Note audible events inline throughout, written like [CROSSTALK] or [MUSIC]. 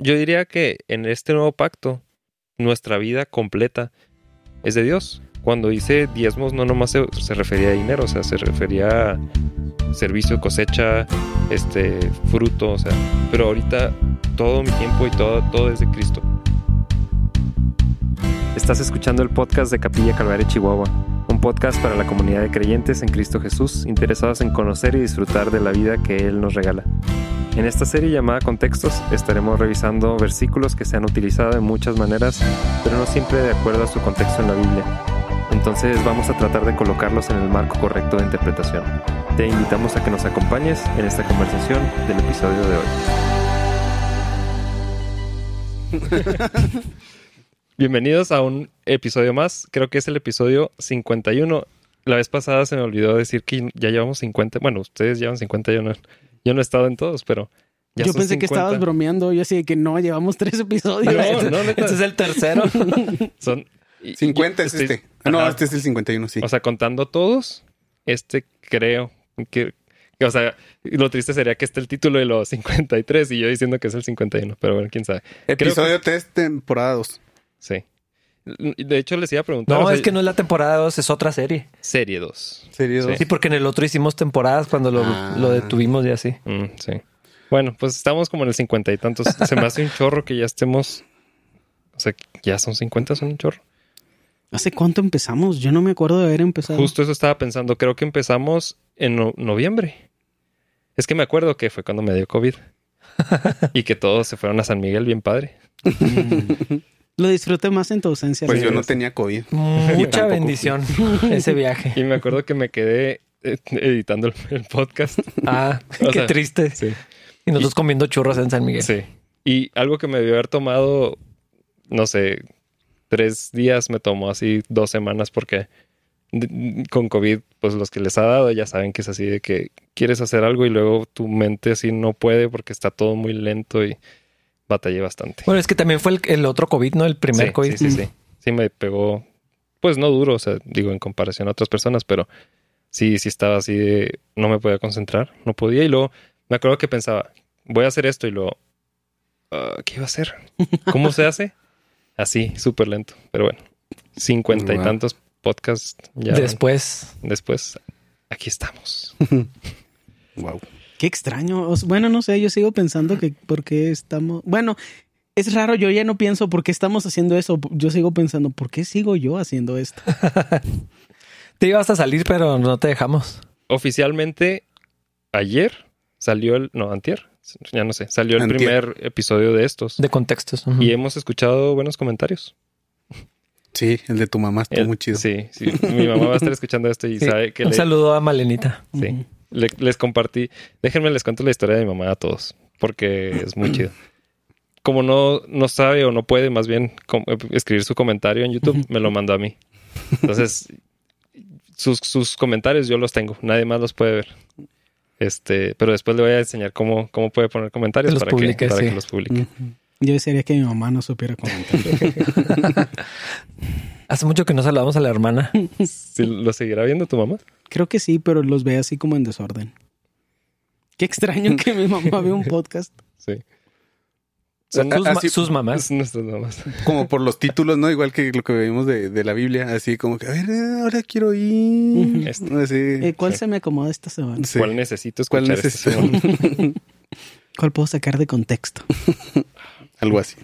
yo diría que en este nuevo pacto, nuestra vida completa es de Dios. Cuando dice diezmos, no nomás se, refería a dinero, o sea, se refería a servicio, cosecha, este, fruto, o sea, pero ahorita todo mi tiempo y todo, todo es de Cristo. Estás escuchando el podcast de Capilla Calvario Chihuahua, podcast para la comunidad de creyentes en Cristo Jesús, interesados en conocer y disfrutar de la vida que Él nos regala. En esta serie llamada Contextos estaremos revisando versículos que se han utilizado de muchas maneras, pero no siempre de acuerdo a su contexto en la Biblia. Entonces vamos a tratar de colocarlos en el marco correcto de interpretación. Te invitamos a que nos acompañes en esta conversación del episodio de hoy. [LAUGHS] Bienvenidos a un episodio más. Creo que es el episodio 51. La vez pasada se me olvidó decir que ya llevamos 50. Bueno, ustedes llevan 50, yo no, yo no he estado en todos, pero... Ya Yo pensé que 50. estabas bromeando. Yo así de que no, llevamos tres episodios. No, no, neta. Este es el tercero. [LAUGHS] Son... y- 50 y- es este. No, Ajá. este es el 51, sí. O sea, contando todos, este creo que, que, o sea, lo triste sería que esté el título de los 53 y yo diciendo que es el 51, pero bueno, quién sabe. Episodio 3, temporada 2. Sí. De hecho, les iba a preguntar. No, o sea, es que no es la temporada 2, es otra serie. Serie 2. Serie 2. Sí, porque en el otro hicimos temporadas cuando lo, Ah. lo detuvimos y así. Mm, sí. Bueno, pues estamos como en el 50 y tantos. Se me hace un chorro que ya estemos. O sea, ya son 50, son un chorro. ¿Hace cuánto empezamos? Yo no me acuerdo de haber empezado. Justo eso estaba pensando. Creo que empezamos en no- noviembre. Es que me acuerdo que fue cuando me dio COVID. [LAUGHS] y que todos se fueron a San Miguel bien padre. [LAUGHS] Lo disfruté más en tu ausencia. Pues yo no tenía COVID. Mucha tampoco bendición ese viaje. Y me acuerdo que me quedé eh, editando el, el podcast. Ah, [LAUGHS] O qué sea, triste. Sí. Y nosotros comiendo churros en San Miguel. Sí. Y algo que me debió haber tomado, no sé, tres días, me tomó así dos semanas porque con COVID, pues los que les ha dado ya saben que es así de que quieres hacer algo y luego tu mente así no puede porque está todo muy lento y batallé bastante. Bueno, es que también fue el, el otro COVID, ¿no? El primer sí, COVID. Sí, sí, sí. Sí me pegó, pues no duro, o sea, digo en comparación a otras personas, pero sí, sí estaba así de, no me podía concentrar, no podía. Y luego me acuerdo que pensaba, voy a hacer esto y luego, ah, ¿qué iba a hacer? ¿Cómo se hace? [LAUGHS] Así, súper lento. Pero bueno, cincuenta y tantos podcasts ya Después. después, aquí estamos. [LAUGHS] Wow. Qué extraño. Bueno, no sé, yo sigo pensando que por qué estamos... Bueno, es raro, yo ya no pienso por qué estamos haciendo eso. Yo sigo pensando, ¿por qué sigo yo haciendo esto? [LAUGHS] Te ibas a salir, pero no te dejamos. Oficialmente, ayer salió el, no, antier, ya no sé, salió el Antier. primer episodio de estos. De contextos. Y hemos escuchado buenos comentarios. Sí, el de tu mamá estuvo El- muy chido. Sí, sí. Mi mamá va a estar escuchando esto y Sí. sabe que Un le- saludo a Malenita. sí. Le- les compartí. Déjenme les cuento la historia de mi mamá a todos, porque es muy chido. [CLEARS THROAT] Como no, no sabe o no puede más bien com- escribir su comentario en YouTube, me lo mandó a mí. Entonces, [LAUGHS] sus, sus comentarios yo los tengo, nadie más los puede ver. Este, pero después le voy a enseñar cómo, cómo puede poner comentarios los para, publique, que, para sí. que los publique. Yo desearía que mi mamá no supiera comentar. [LAUGHS] [LAUGHS] Hace mucho que no saludamos a la hermana. [LAUGHS] ¿Sí ¿Lo seguirá viendo tu mamá? Creo que sí, pero los ve así como en desorden. Qué extraño que mi mamá vea un podcast. Sí. Son sus, ma- Así- sus mamás. Es nuestras mamás. Como por los títulos, ¿no? Igual que lo que vimos de, de la Biblia. Así como que, a ver, eh, ahora quiero ir. Este. Así. Eh, ¿Cuál Sí. se me acomoda esta semana? Sí. ¿Cuál necesito ¿Cuál esta necesito? semana? [LAUGHS] ¿Cuál puedo sacar de contexto? [LAUGHS] Algo así.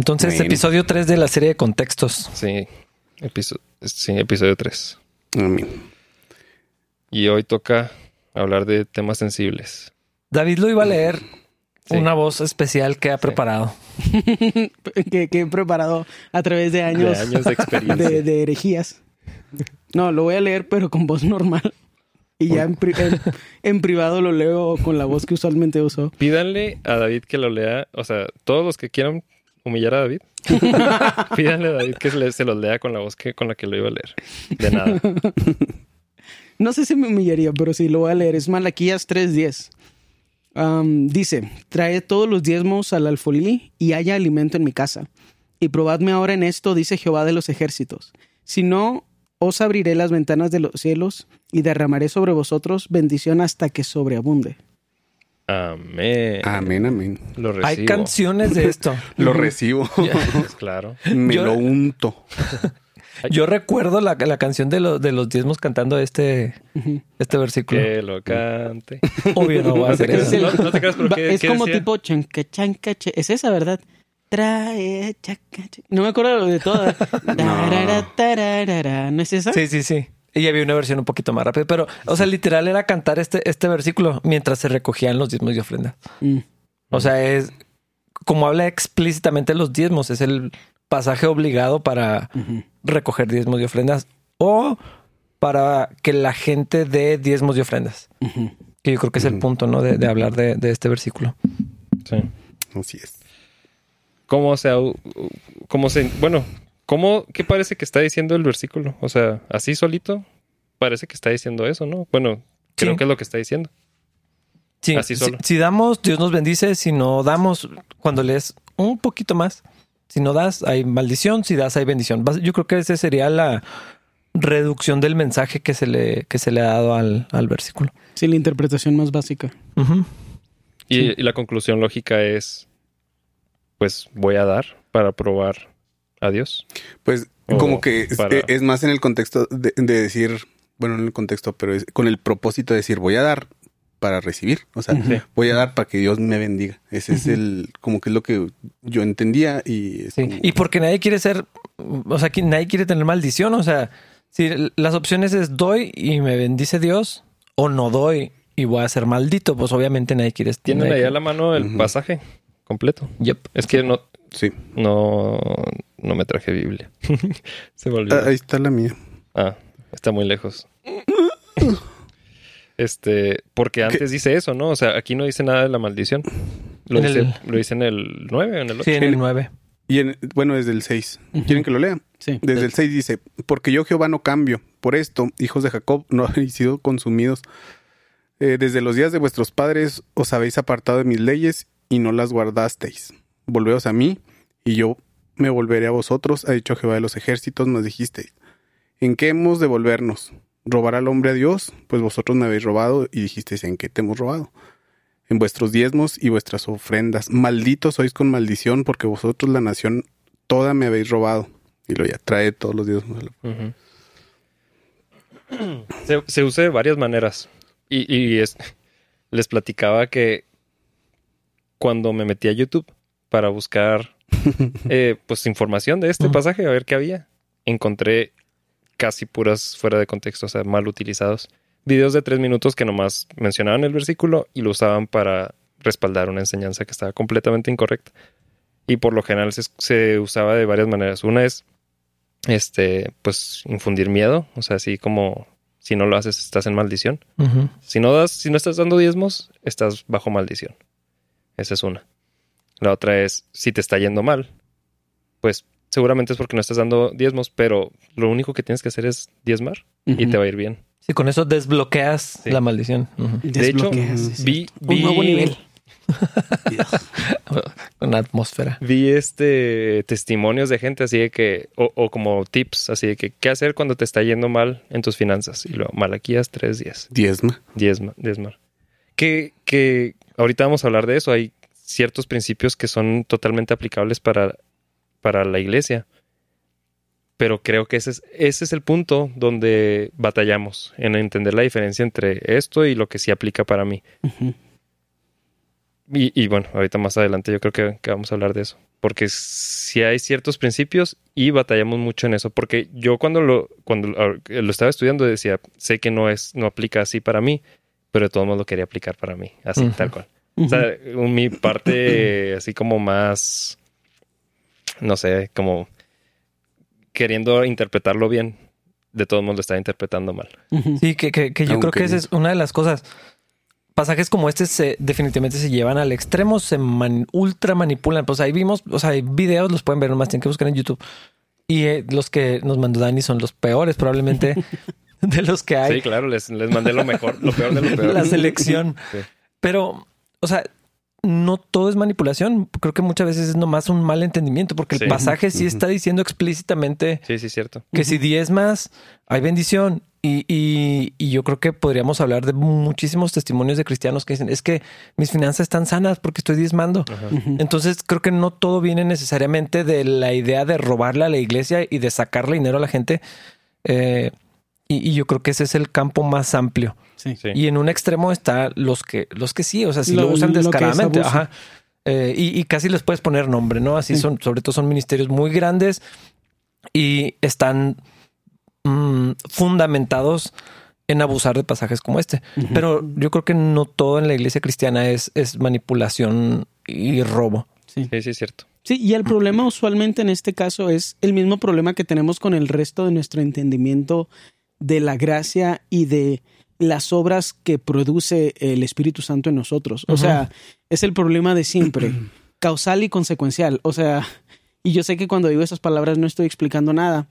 Entonces, episodio 3 de la serie de contextos. Sí, episodio, sí, episodio 3. Amén. Y hoy toca hablar de temas sensibles. David lo iba a leer Sí. una voz especial que ha preparado. [LAUGHS] que, que he preparado a través de años, De años de [LAUGHS] experiencia. de, de herejías. No, lo voy a leer, pero con voz normal. Y ya en, pri- en- en privado lo leo con la voz que usualmente uso. Pídanle a David que lo lea, o sea, todos los que quieran humillar a David, [LAUGHS] pídanle a David que se, le- se los lea con la voz que, con la que lo iba a leer. De nada. [LAUGHS] No sé si me humillaría, pero sí lo voy a leer. Es Malaquías 3.10. Am, dice, traed todos los diezmos al alfolí y haya alimento en mi casa. Y probadme ahora en esto, dice Jehová de los ejércitos. Si no, os abriré las ventanas de los cielos y derramaré sobre vosotros bendición hasta que sobreabunde. Amén. Amén, amén. Lo recibo. Hay canciones de esto. [LAUGHS] Lo recibo. [LAUGHS] Pues claro. Me Yo- lo unto. [LAUGHS] Yo recuerdo la, la canción de, los de los diezmos cantando este, este versículo. Que lo cante. Obvio no voy a No eso. no, no te creas, pero Va- ¿qué- es qué como decía? tipo chanca, chanca, che- Es esa, ¿verdad? Trae, chaca, che- No me acuerdo de todas. Tarara, tararara. ¿No es esa? Sí, sí, sí. Y había una versión un poquito más rápida, pero, o sea, literal era cantar este, este versículo mientras se recogían los diezmos y ofrendas. Mm. O sea, es como habla explícitamente de los diezmos, es el pasaje obligado para recoger diezmos y ofrendas o para que la gente dé diezmos y ofrendas. Que yo creo que es el punto, ¿no? De, de hablar de, de este versículo. Sí. Así es. ¿Cómo se, cómo se, bueno, cómo, qué parece que está diciendo el versículo? O sea, así solito, parece que está diciendo eso, ¿no? Bueno, creo Sí. que es lo que está diciendo. Sí, Así si, solo. si damos, Dios nos bendice. Si no damos, cuando lees un poquito más, si no das, hay maldición. Si das, hay bendición. Yo creo que esa sería la reducción del mensaje que se le, que se le ha dado al, al versículo. Sí, la interpretación más básica. Ujú. Y, Sí. y la conclusión lógica es, pues voy a dar para probar a Dios. Pues O como que es, para- es más en el contexto de, de decir, bueno, en el contexto, pero es con el propósito de decir voy a dar para recibir. O sea, voy a dar para que Dios me bendiga. Ese es el, como que es lo que yo entendía y es Sí. como- Y porque nadie quiere ser, o sea, que nadie quiere tener maldición. O sea, si las opciones es doy y me bendice Dios o no doy y voy a ser maldito, pues obviamente nadie quiere. Tienen nadie ahí a la mano el pasaje completo. Yep. Es que no, sí. no, no me traje Biblia. [LAUGHS] Se me olvidó. Ah, ahí está la mía. Ah, está muy lejos. [LAUGHS] Este, porque antes dice eso, ¿no? O sea, aquí no dice nada de la maldición. Lo, En dice, el- lo dice en el 9 o en el 8. Sí, en el 9. Y en, bueno, desde el 6. Ujú. ¿Quieren que lo lea? Sí. Desde el 6 dice, porque yo Jehová no cambio. Por esto, hijos de Jacob, no [LAUGHS] habéis sido consumidos. Eh, desde los días de vuestros padres os habéis apartado de mis leyes y no las guardasteis. Volveos a mí y yo me volveré a vosotros, ha dicho Jehová de los ejércitos, nos dijisteis. ¿En qué hemos de volvernos? ¿Robar al hombre a Dios? Pues vosotros me habéis robado y dijisteis, ¿en qué te hemos robado? En vuestros diezmos y vuestras ofrendas. Malditos sois con maldición porque vosotros la nación toda me habéis robado. Y lo ya trae todos los diezmos. Ujú. Se, se usa de varias maneras. Y, y es, [LAUGHS] les platicaba que cuando me metí a YouTube para buscar [LAUGHS] eh, pues información de este pasaje, a ver qué había, encontré casi puras fuera de contexto, o sea, mal utilizados. Videos de tres minutos que nomás mencionaban el versículo y lo usaban para respaldar una enseñanza que estaba completamente incorrecta. Y por lo general se, se usaba de varias maneras. Una es este, pues infundir miedo, o sea, así como si no lo haces estás en maldición. Si no das, si no estás dando diezmos, estás bajo maldición. Esa es una. La otra es si te está yendo mal, pues seguramente es porque no estás dando diezmos, pero lo único que tienes que hacer es diezmar y te va a ir bien. Sí, con eso desbloqueas Sí. la maldición. De hecho, sí, vi, Un vi, nuevo nivel. [LAUGHS] Una atmósfera. vi este testimonios de gente así de que, o, o como tips, así de que, ¿qué hacer cuando te está yendo mal en tus finanzas? Y luego, Malaquías 3.10. Diezma. Diezma, diezmar. Que, que ahorita vamos a hablar de eso. Hay ciertos principios que son totalmente aplicables para, para la iglesia. Pero creo que ese es, ese es el punto donde batallamos en entender la diferencia entre esto y lo que sí aplica para mí. Y, y bueno, ahorita más adelante yo creo que, que vamos a hablar de eso. Porque si hay ciertos principios y batallamos mucho en eso. Porque yo cuando lo, cuando lo estaba estudiando decía, sé que no es, no aplica así para mí, pero de todos modos lo quería aplicar para mí, así, tal cual. O sea, mi parte [CLEARS THROAT] así como más, no sé, como queriendo interpretarlo bien, de todos modos lo estaba interpretando mal. Sí, que, que- que yo Aunque creo que esa es una de las cosas. Pasajes como este se, definitivamente se llevan al extremo, se man- ultra manipulan. Pues ahí vimos, o sea, hay videos, los pueden ver, nomás tienen que buscar en YouTube. Y eh, los que nos mandó Dani son los peores, probablemente, [LAUGHS] de los que hay. Sí, claro, les, les mandé lo mejor, lo peor de lo peor. La selección. Sí. Pero, o sea, no todo es manipulación. Creo que muchas veces es nomás un mal entendimiento, porque el Sí. pasaje sí está diciendo explícitamente Sí, sí, cierto. que si diezmas, hay bendición. Y, y- y yo creo que podríamos hablar de muchísimos testimonios de cristianos que dicen, es que mis finanzas están sanas porque estoy diezmando. Entonces creo que no todo viene necesariamente de la idea de robarle a la iglesia y de sacarle dinero a la gente. Eh, y, y yo creo que ese es el campo más amplio. Sí. Sí. Y en un extremo está los que, los que sí, o sea, si lo, Lo- usan descaradamente. Ajá. Eh, y, y casi les puedes poner nombre, ¿no? Así Sí. son, sobre todo son ministerios muy grandes y están mm, fundamentados en abusar de pasajes como este. Pero yo creo que no todo en la iglesia cristiana es, es manipulación y robo. Sí. Sí, sí, es cierto. Sí, y el problema usualmente en este caso es el mismo problema que tenemos con el resto de nuestro entendimiento de la gracia y de las obras que produce el Espíritu Santo en nosotros. O sea, es el problema de siempre, [CLEARS THROAT] causal y consecuencial. O sea, y yo sé que cuando digo esas palabras no estoy explicando nada,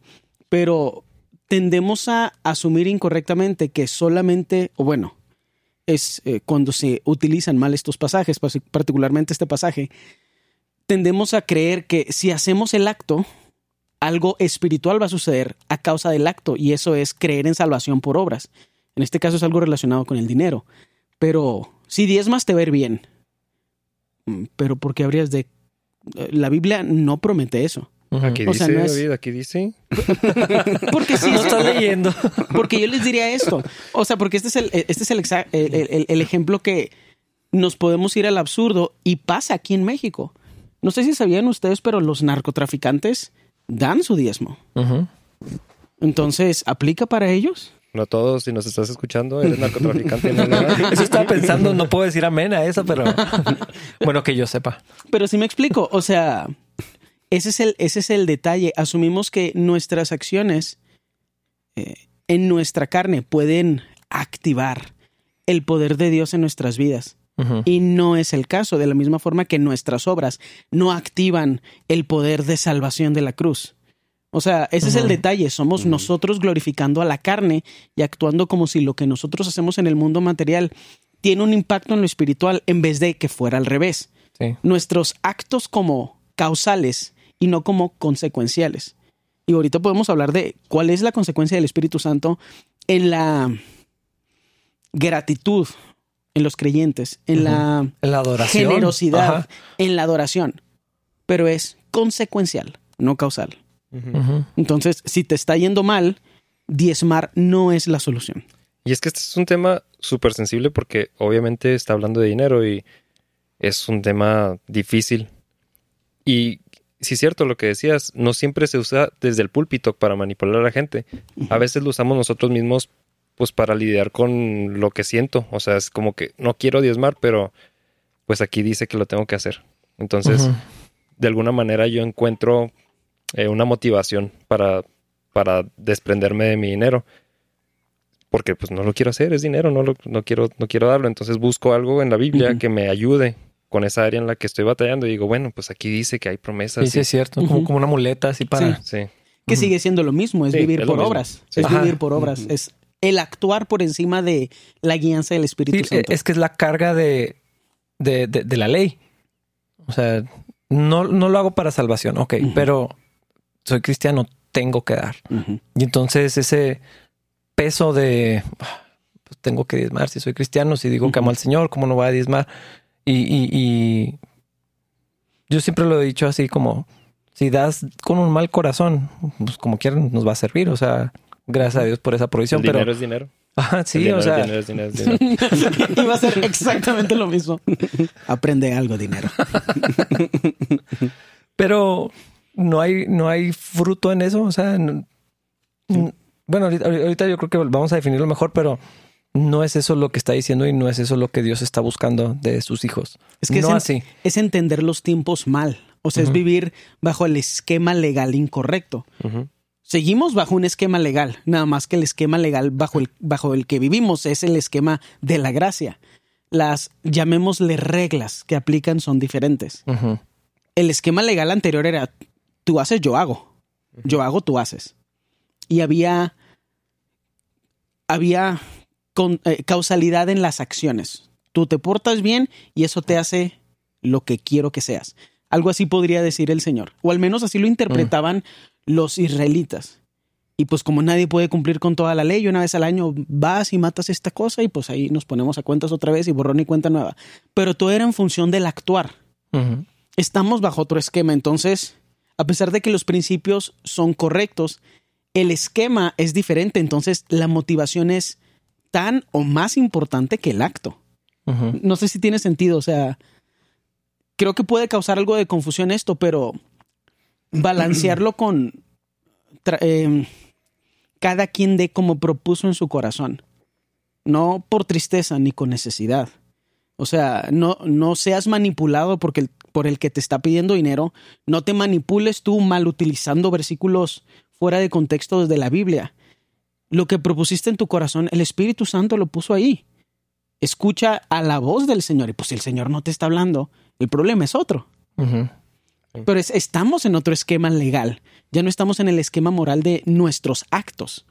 pero tendemos a asumir incorrectamente que solamente, o bueno, es eh, cuando se utilizan mal estos pasajes, pas- particularmente este pasaje, tendemos a creer que si hacemos el acto, algo espiritual va a suceder a causa del acto, y eso es creer en salvación por obras. En este caso es algo relacionado con el dinero. Pero si diezmas te va a ir bien. Mm, Pero ¿por qué habrías de...? eh, La Biblia no promete eso. Aquí O sea, dice, no es- David, aquí dice. [LAUGHS] Porque si No estás leyendo. [LAUGHS] Porque yo les diría esto. O sea, porque este es el, este es el, exa- el- el- el ejemplo que nos podemos ir al absurdo y pasa aquí en México. No sé si sabían ustedes, pero los narcotraficantes dan su diezmo. Entonces, ¿aplica para ellos? No todos, si nos estás escuchando, eres narcotraficante. no. [LAUGHS] Eso estaba pensando, no puedo decir amén a eso, pero [LAUGHS] bueno, que yo sepa. Pero sí me explico. O sea, ese es el, ese es el detalle. Asumimos que nuestras acciones eh, en nuestra carne pueden activar el poder de Dios en nuestras vidas. Y no es el caso, de la misma forma que nuestras obras no activan el poder de salvación de la cruz. O sea, ese es el detalle. Somos nosotros glorificando a la carne y actuando como si lo que nosotros hacemos en el mundo material tiene un impacto en lo espiritual en vez de que fuera al revés. Sí. Nuestros actos como causales y no como consecuenciales. Y ahorita podemos hablar de cuál es la consecuencia del Espíritu Santo en la gratitud en los creyentes, en la En la adoración. generosidad, Ajá. en la adoración. Pero es consecuencial, no causal. Entonces, si te está yendo mal, diezmar no es la solución. Y es que este es un tema súper sensible porque obviamente está hablando de dinero y es un tema difícil. Y si es cierto lo que decías, no siempre se usa desde el púlpito para manipular a la gente. A veces lo usamos nosotros mismos pues para lidiar con lo que siento. O sea, es como que no quiero diezmar, pero pues aquí dice que lo tengo que hacer. Entonces, de alguna manera yo encuentro eh, una motivación para, para desprenderme de mi dinero. Porque pues no lo quiero hacer, es dinero, no, lo, no, quiero, no quiero darlo. Entonces busco algo en la Biblia que me ayude con esa área en la que estoy batallando. Y digo, bueno, pues aquí dice que hay promesas. Sí, sí, y- es cierto. Como, como una muleta así para. sí. Que sigue siendo lo mismo, es Sí, vivir es por obras. Sí. Es Ajá. vivir por obras. Es el actuar por encima de la guianza del Espíritu Sí, Santo. es que es la carga de, de, de- de la ley. O sea, no, no lo hago para salvación, ok, pero soy cristiano, tengo que dar. Ujú. Y entonces ese peso de ah, pues tengo que diezmar si soy cristiano, si digo que amo al Señor, ¿cómo no voy a diezmar? Y, y- y yo siempre lo he dicho así como si das con un mal corazón, pues como quieran nos va a servir. O sea, gracias a Dios por esa provisión. El Pero dinero es dinero. El sí, dinero o sea, dinero, es dinero, es dinero. Iba [LAUGHS] a ser exactamente lo mismo. Aprende algo, dinero. [LAUGHS] pero no hay, no hay fruto en eso. O sea, no- bueno, ahorita, ahorita yo creo que vamos a definirlo mejor, pero no es eso lo que está diciendo y no es eso lo que Dios está buscando de sus hijos. Es que no es, en- así. es entender los tiempos mal. O sea, es vivir bajo el esquema legal incorrecto. Seguimos bajo un esquema legal, nada más que el esquema legal bajo el, bajo el que vivimos es el esquema de la gracia. Las, llamémosle reglas que aplican son diferentes. El esquema legal anterior era tú haces, yo hago. Yo hago, tú haces. Y había, había con- eh, causalidad en las acciones. Tú te portas bien y eso te hace lo que quiero que seas. Algo así podría decir el Señor. O al menos así lo interpretaban los israelitas. Y pues como nadie puede cumplir con toda la ley, una vez al año vas y matas esta cosa y pues ahí nos ponemos a cuentas otra vez y borrón y cuenta nueva. Pero todo era en función del actuar. Estamos bajo otro esquema, entonces, a pesar de que los principios son correctos, el esquema es diferente, entonces la motivación es tan o más importante que el acto. No sé si tiene sentido, o sea, creo que puede causar algo de confusión esto, pero balancearlo con em, cada quien de como propuso en su corazón, no por tristeza ni con necesidad. O sea, no, no seas manipulado porque el- por el que te está pidiendo dinero, no te manipules tú mal utilizando versículos fuera de contexto de la Biblia. Lo que propusiste en tu corazón, el Espíritu Santo lo puso ahí escucha a la voz del Señor. Y pues si el Señor no te está hablando, el problema es otro. Pero es- estamos en otro esquema legal. Ya no estamos en el esquema moral de nuestros actos.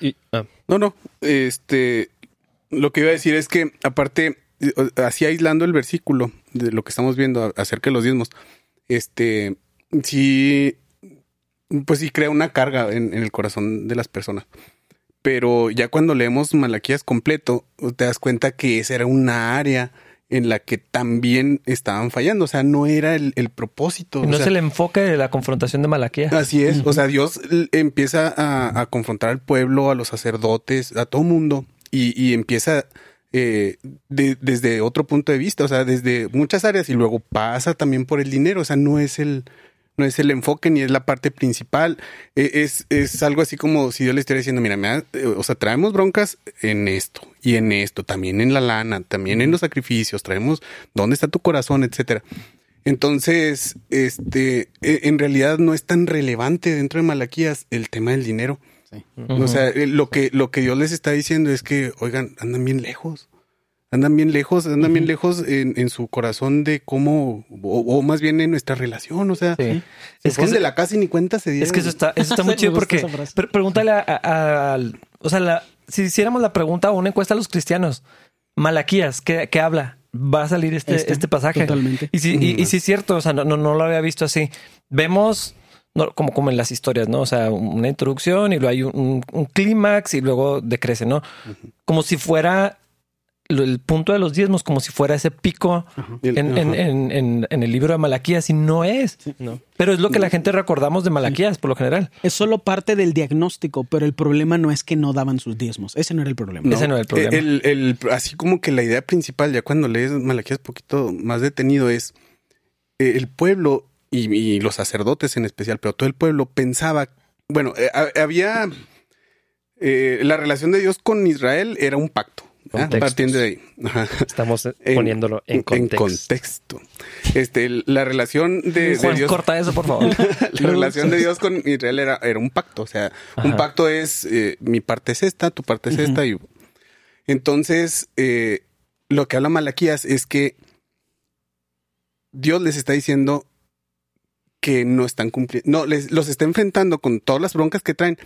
Y, ah, No, no. Este, lo que iba a decir es que, aparte, así aislando el versículo de lo que estamos viendo acerca de los diezmos, este, sí, pues sí crea una carga en, en el corazón de las personas. Pero ya cuando leemos Malaquías completo, te das cuenta que esa era una área en la que también estaban fallando. O sea, no era el, el propósito. Y no o sea, es el enfoque de la confrontación de Malaquías. Así es. O sea, Dios empieza a, a confrontar al pueblo, a los sacerdotes, a todo mundo, y, y empieza eh, de- desde otro punto de vista, o sea, desde muchas áreas, y luego pasa también por el dinero. O sea, no es el, no es el enfoque ni es la parte principal. Eh, es, es algo así como si Dios le estuviera diciendo, mira, me ha- eh, o sea, traemos broncas en esto y en esto, también en la lana, también en los sacrificios, traemos dónde está tu corazón, etcétera. Entonces, este, e- en realidad no es tan relevante dentro de Malaquías el tema del dinero. O sea, eh, lo que, lo que Dios les está diciendo es que, oigan, andan bien lejos. Andan bien lejos, andan bien lejos en, en su corazón de cómo, o, o más bien en nuestra relación. O sea, Sí. se Es que de la casa y ni cuenta se dieron. Es que eso está, eso está [LAUGHS] muy chido porque pre- pregúntale a, o sea, la- si hiciéramos la pregunta o una encuesta a los cristianos, Malaquías, ¿qué, qué habla? Va a salir este, Este, este, pasaje. totalmente. Y sí, y, y sí es cierto, o sea, no, no, no lo había visto así. Vemos no, como, como en las historias, ¿no? O sea, una introducción y luego hay un, un- un clímax y luego decrece, ¿no? Como si fuera el punto de los diezmos, como si fuera ese pico El- en, en- en- en- en el libro de Malaquías y no es. no. Pero es lo que la gente recordamos de Malaquías por lo general. Es solo parte del diagnóstico, pero el problema no es que no daban sus diezmos. Ese no era el problema. Ese no era el problema. El, el- así como que la idea principal, ya cuando lees Malaquías poquito más detenido, es eh, el pueblo y, y los sacerdotes en especial, pero todo el pueblo pensaba, bueno, eh, ha- había eh, la relación de Dios con Israel era un pacto. Contextos. Partiendo de ahí. Ajá. Estamos En- poniéndolo en contexto. contexto. Este, la relación de, de Juan, Dios. corta eso, por favor. [LAUGHS] La relación de Dios con Israel era, era un pacto. O sea, un pacto es eh, mi parte es esta, tu parte es esta. Y entonces, eh, lo que habla Malaquías es que Dios les está diciendo que no están cumpliendo, no, les, los está enfrentando con todas las broncas que traen.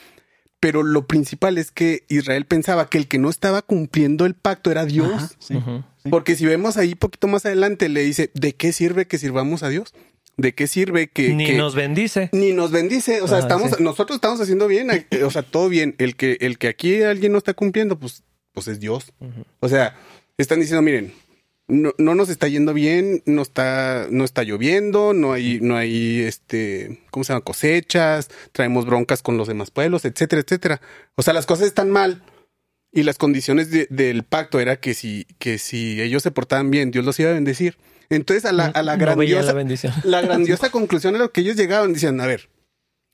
Pero lo principal es que Israel pensaba que el que no estaba cumpliendo el pacto era Dios. Ajá, sí. Ujú. Porque si vemos ahí poquito más adelante, le dice, ¿de qué sirve que sirvamos a Dios? ¿De qué sirve que... Ni que- nos bendice. ni nos bendice? O sea, Ajá, estamos, sí. nosotros estamos haciendo bien, eh, o sea, todo bien. El que, el que aquí alguien no está cumpliendo, pues, pues es Dios. O sea, están diciendo, miren, no, no nos está yendo bien, no está, no está lloviendo, no hay, no hay este, ¿cómo se llama? cosechas, traemos broncas con los demás pueblos, etcétera, etcétera. O sea, las cosas están mal. Y las condiciones de- del pacto era que si, que si ellos se portaban bien, Dios los iba a bendecir. Entonces, a la, a la No grandiosa, la bendición. la grandiosa [LAUGHS] [LAUGHS] conclusión a lo que ellos llegaban, decían, a ver,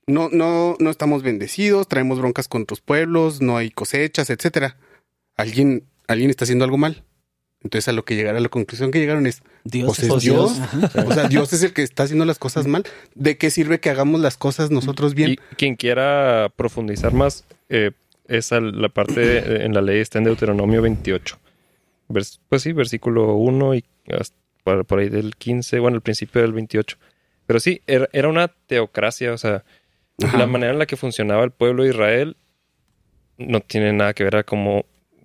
no, no, no estamos bendecidos, traemos broncas con otros pueblos, no hay cosechas, etcétera. Alguien, alguien está haciendo algo mal. Entonces a lo que llegaron, a la conclusión que llegaron es, Dios pues es es Dios. O sea, Dios es el que está haciendo las cosas mal. ¿De qué sirve que hagamos las cosas nosotros bien? Y quien quiera profundizar más, eh, esa la parte en la ley está en Deuteronomio 28. Vers- pues sí, versículo 1 y hasta por, por ahí del 15, bueno, el principio del 28. Pero sí, era, era una teocracia, o sea, Ajá. la manera en la que funcionaba el pueblo de Israel no tiene nada que ver a cómo,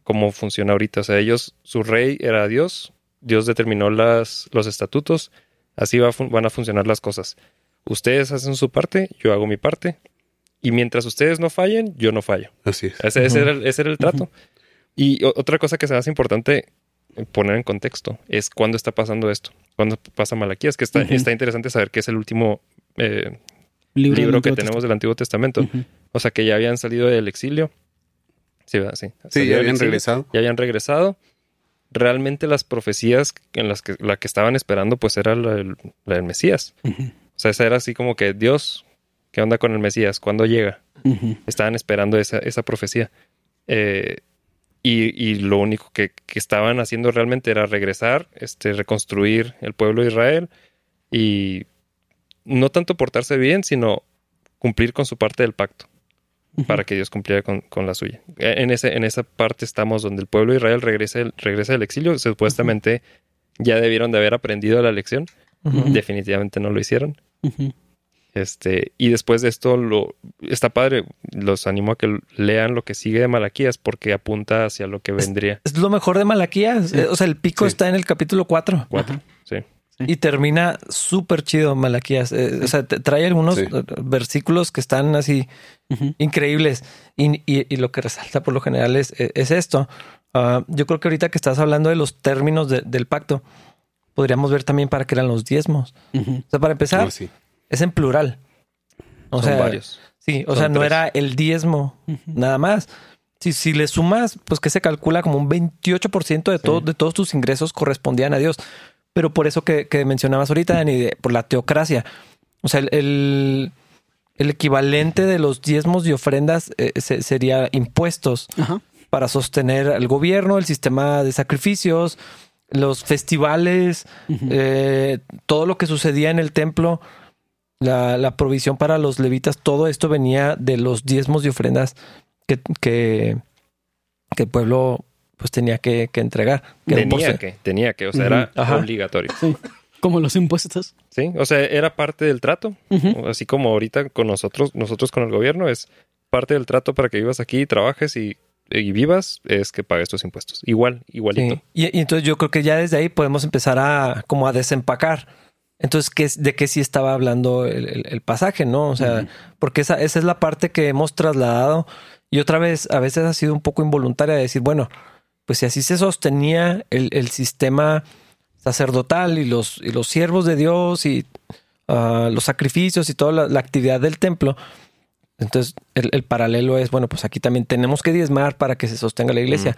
cómo funciona ahorita. O sea, ellos, su rey era Dios, Dios determinó las, los estatutos, así va van a funcionar las cosas. Ustedes hacen su parte, yo hago mi parte, Y mientras ustedes no fallen, yo no fallo. Así es. Ese, ese era, el, ese era el trato. Y otra cosa que se hace importante poner en contexto es cuándo está pasando esto. Cuándo pasa Malaquías, que está, está interesante saber que es el último eh, Libro, libro que tenemos del Antiguo Testamento. Testamento. O sea, que ya habían salido del exilio. Sí, ¿verdad? Sí. Sí, Salido ya habían regresado. Ya habían regresado. Realmente las profecías en las que, la que estaban esperando, pues era la, del- la del Mesías. O sea, esa era así como que Dios, ¿qué onda con el Mesías? ¿Cuándo llega? Estaban esperando esa, esa profecía. Eh, y, y lo único que, que estaban haciendo realmente era regresar, este, reconstruir el pueblo de Israel y no tanto portarse bien, sino cumplir con su parte del pacto para que Dios cumpliera con, con la suya. Eh, En, ese, en esa parte estamos donde el pueblo de Israel regresa, regresa del exilio. Supuestamente ya debieron de haber aprendido la lección. Definitivamente no lo hicieron. Este, y después de esto, lo, está padre. Los animo a que lean lo que sigue de Malaquías porque apunta hacia lo que vendría. Es lo mejor de Malaquías. Sí. O sea, el pico Sí. está en el capítulo 4. Cuatro. Sí. Y termina súper chido Malaquías. Eh, O sea, te trae algunos Sí. versículos que están así increíbles. Y, y- y lo que resalta por lo general es, es esto. Ah, yo creo que ahorita que estás hablando de los términos de- del pacto, podríamos ver también para qué eran los diezmos. O sea, para empezar, sí. es en plural. O Son sea, varios. Sí, o Son sea, no tres. era el diezmo, nada más. Si, si le sumas, pues que se calcula como un 28% de, todo, de todos tus ingresos correspondían a Dios. Pero por eso que, que mencionabas ahorita, Dani, de- por la teocracia. O sea, el, el, el equivalente de los diezmos y ofrendas eh, se- sería impuestos Ajá. para sostener al gobierno, el sistema de sacrificios, los festivales, eh, todo lo que sucedía en el templo, la, la provisión para los levitas, todo esto venía de los diezmos y ofrendas que, que, que el pueblo pues tenía que, que entregar. que Tenía que, tenía que, o sea, era Ajá. obligatorio. Sí. Como los impuestos. Sí, o sea, era parte del trato. Así como ahorita con nosotros, nosotros con el gobierno, es parte del trato para que vivas aquí, trabajes y, y vivas, es que pagues tus impuestos. Igual, igualito. Sí. Y, y entonces yo creo que ya desde ahí podemos empezar a como a desempacar. Entonces, ¿qué es, ¿de qué sí estaba hablando el, el- el pasaje, no? O sea, porque esa, esa es la parte que hemos trasladado y otra vez a veces ha sido un poco involuntaria de decir, bueno, pues si así se sostenía el, el sistema sacerdotal y los, y los siervos de Dios y ah, los sacrificios y toda la, la actividad del templo, entonces el, el paralelo es, bueno, pues aquí también tenemos que diezmar para que se sostenga la iglesia.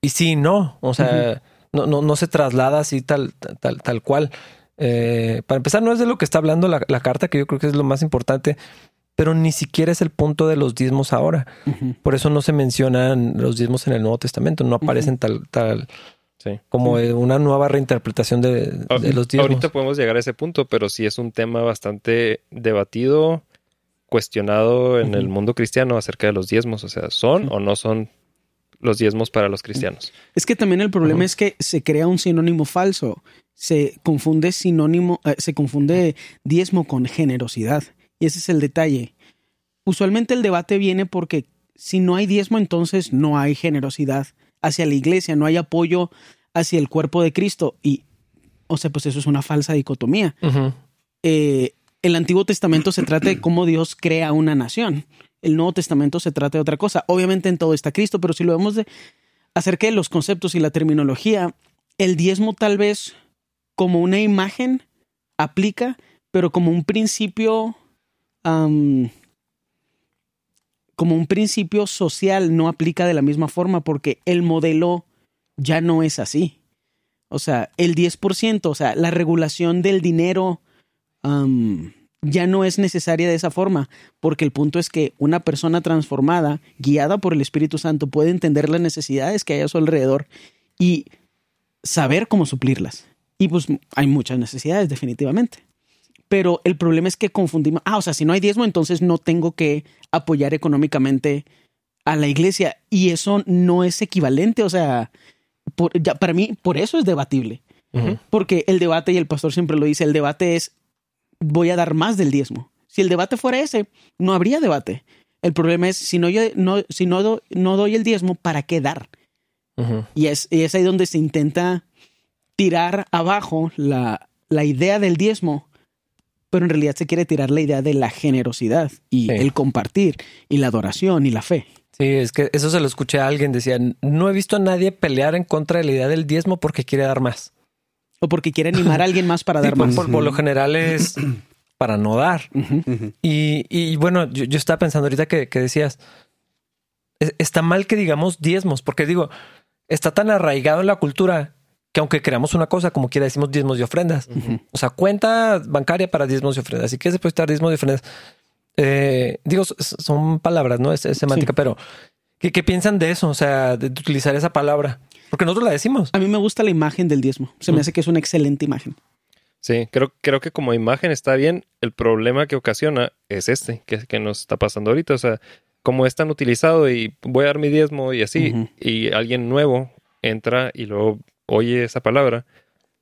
Y sí, no, o sea, no, no, no se traslada así tal, tal, tal cual. Eh, para empezar, no es de lo que está hablando la, la carta, que yo creo que es lo más importante, pero ni siquiera es el punto de los diezmos ahora. Por eso no se mencionan los diezmos en el Nuevo Testamento, no aparecen tal, tal Sí. como una nueva reinterpretación de, de los diezmos. Ahorita podemos llegar a ese punto, pero sí es un tema bastante debatido, cuestionado en el mundo cristiano acerca de los diezmos. O sea, ¿son o no son los diezmos para los cristianos? Es que también el problema es que se crea un sinónimo falso. Se confunde sinónimo, eh, se confunde diezmo con generosidad. Y ese es el detalle. Usualmente el debate viene porque si no hay diezmo, entonces no hay generosidad hacia la iglesia, no hay apoyo hacia el cuerpo de Cristo. Y, o sea, pues eso es una falsa dicotomía. Eh, el Antiguo Testamento se trata de cómo Dios crea una nación. El Nuevo Testamento se trata de otra cosa. Obviamente en todo está Cristo, pero si lo vemos de acerca de los conceptos y la terminología, el diezmo tal vez como una imagen aplica, pero como un principio, como un principio social no aplica de la misma forma porque el modelo ya no es así. O sea, el 10%, o sea, la regulación del dinero ya no es necesaria de esa forma, porque el punto es que una persona transformada, guiada por el Espíritu Santo, puede entender las necesidades que hay a su alrededor y saber cómo suplirlas. Y pues hay muchas necesidades, definitivamente. Pero el problema es que confundimos, ah, o sea, si no hay diezmo, entonces no tengo que apoyar económicamente a la iglesia. Y eso no es equivalente, o sea, por- ya, para mí, por eso es debatible. Porque el debate, y el pastor siempre lo dice, el debate es, voy a dar más del diezmo. Si el debate fuera ese, no habría debate. El problema es, si no, yo, no, si no, do- no doy el diezmo, ¿para qué dar? Y es, y es ahí donde se intenta tirar abajo la, la idea del diezmo pero en realidad se quiere tirar la idea de la generosidad y Sí. el compartir y la adoración y la fe. Sí, es que eso se lo escuché a alguien. Decía, no he visto a nadie pelear en contra de la idea del diezmo porque quiere dar más. O porque quiere animar a alguien más para Sí, dar por, más. por- por lo general es para no dar. Y, y bueno, yo, yo estaba pensando ahorita que, que decías, es- está mal que digamos diezmos, porque digo, está tan arraigado en la cultura que aunque creamos una cosa, como quiera decimos diezmos y ofrendas. O sea, cuenta bancaria para diezmos y ofrendas. Si quieres depositar diezmos y ofrendas. Eh, digo, son palabras, ¿no? Es, es semántica, Sí. pero ¿qué, qué piensan de eso? O sea, de, utilizar esa palabra. Porque nosotros la decimos. A mí me gusta la imagen del diezmo. Se me Mm. hace que es una excelente imagen. Sí, creo, creo que como imagen está bien. El problema que ocasiona es este, que, que nos está pasando ahorita. O sea, como es tan utilizado y voy a dar mi diezmo y así, Ujú. y alguien nuevo entra y luego oye esa palabra,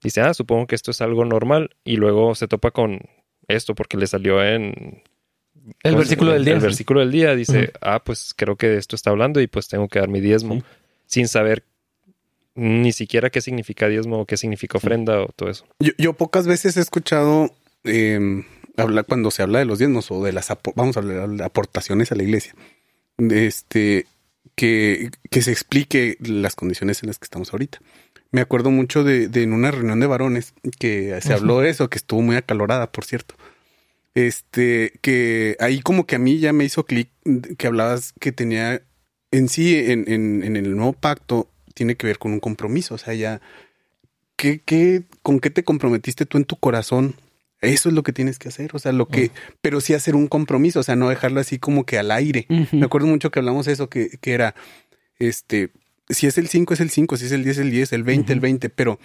dice, ah, supongo que esto es algo normal, y luego se topa con esto porque le salió en... El ¿cómo se- versículo del día. El versículo del día dice, ah, pues creo que de esto está hablando y pues tengo que dar mi diezmo, sin saber ni siquiera qué significa diezmo o qué significa ofrenda o todo eso. Yo, yo pocas veces he escuchado eh, hablar cuando se habla de los diezmos o de las vamos a hablar de aportaciones a la iglesia. Este que, que se explique las condiciones en las que estamos ahorita. Me acuerdo mucho de, de en una reunión de varones que se habló de eso, que estuvo muy acalorada, por cierto. Este, que ahí como que a mí ya me hizo clic que hablabas que tenía en sí, en, en, en el nuevo pacto, tiene que ver con un compromiso. O sea, ya, ¿qué, qué, ¿con qué te comprometiste tú en tu corazón? Eso es lo que tienes que hacer. O sea, lo que, pero sí hacer un compromiso, o sea, no dejarlo así como que al aire. Me acuerdo mucho que hablamos de eso, que, que era, este, si es el 5 es el 5, si es el 10 el 10, el 20 el Ujú. 20, pero,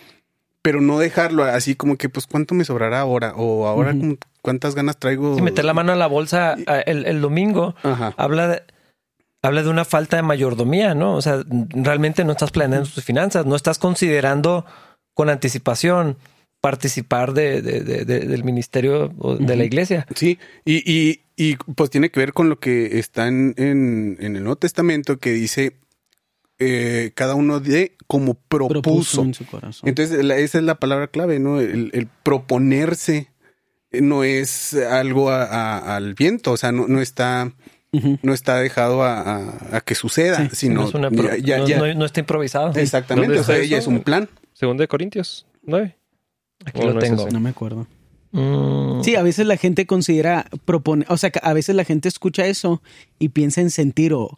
pero no dejarlo así como que, pues, ¿cuánto me sobrará ahora? O ahora, Ujú. ¿cómo- ¿cuántas ganas traigo? Y meter la mano a la bolsa el, el domingo Ajá. habla de, habla de una falta de mayordomía, ¿no? O sea, realmente no estás planeando tus finanzas, no estás considerando con anticipación participar de, de- de- de- del ministerio o de la iglesia. Sí, y, y, y pues tiene que ver con lo que está en, en, en el Nuevo Testamento que dice eh, cada uno de como propuso. Propuso en su corazón. Entonces, la- esa es la palabra clave, ¿no? El, el proponerse no es algo a- a- al viento, o sea, no, no está, no está dejado a, a- a que suceda, Sí, sino no, es una pro- ya- ya- no- ya- no- no está improvisado. exactamente, ¿Dónde o sea, eso? es un plan. Segundo de Corintios 9. Aquí ¿O lo tengo. No me acuerdo. Mm, Sí, a veces la gente considera proponer, o sea, a veces la gente escucha eso y piensa en sentir o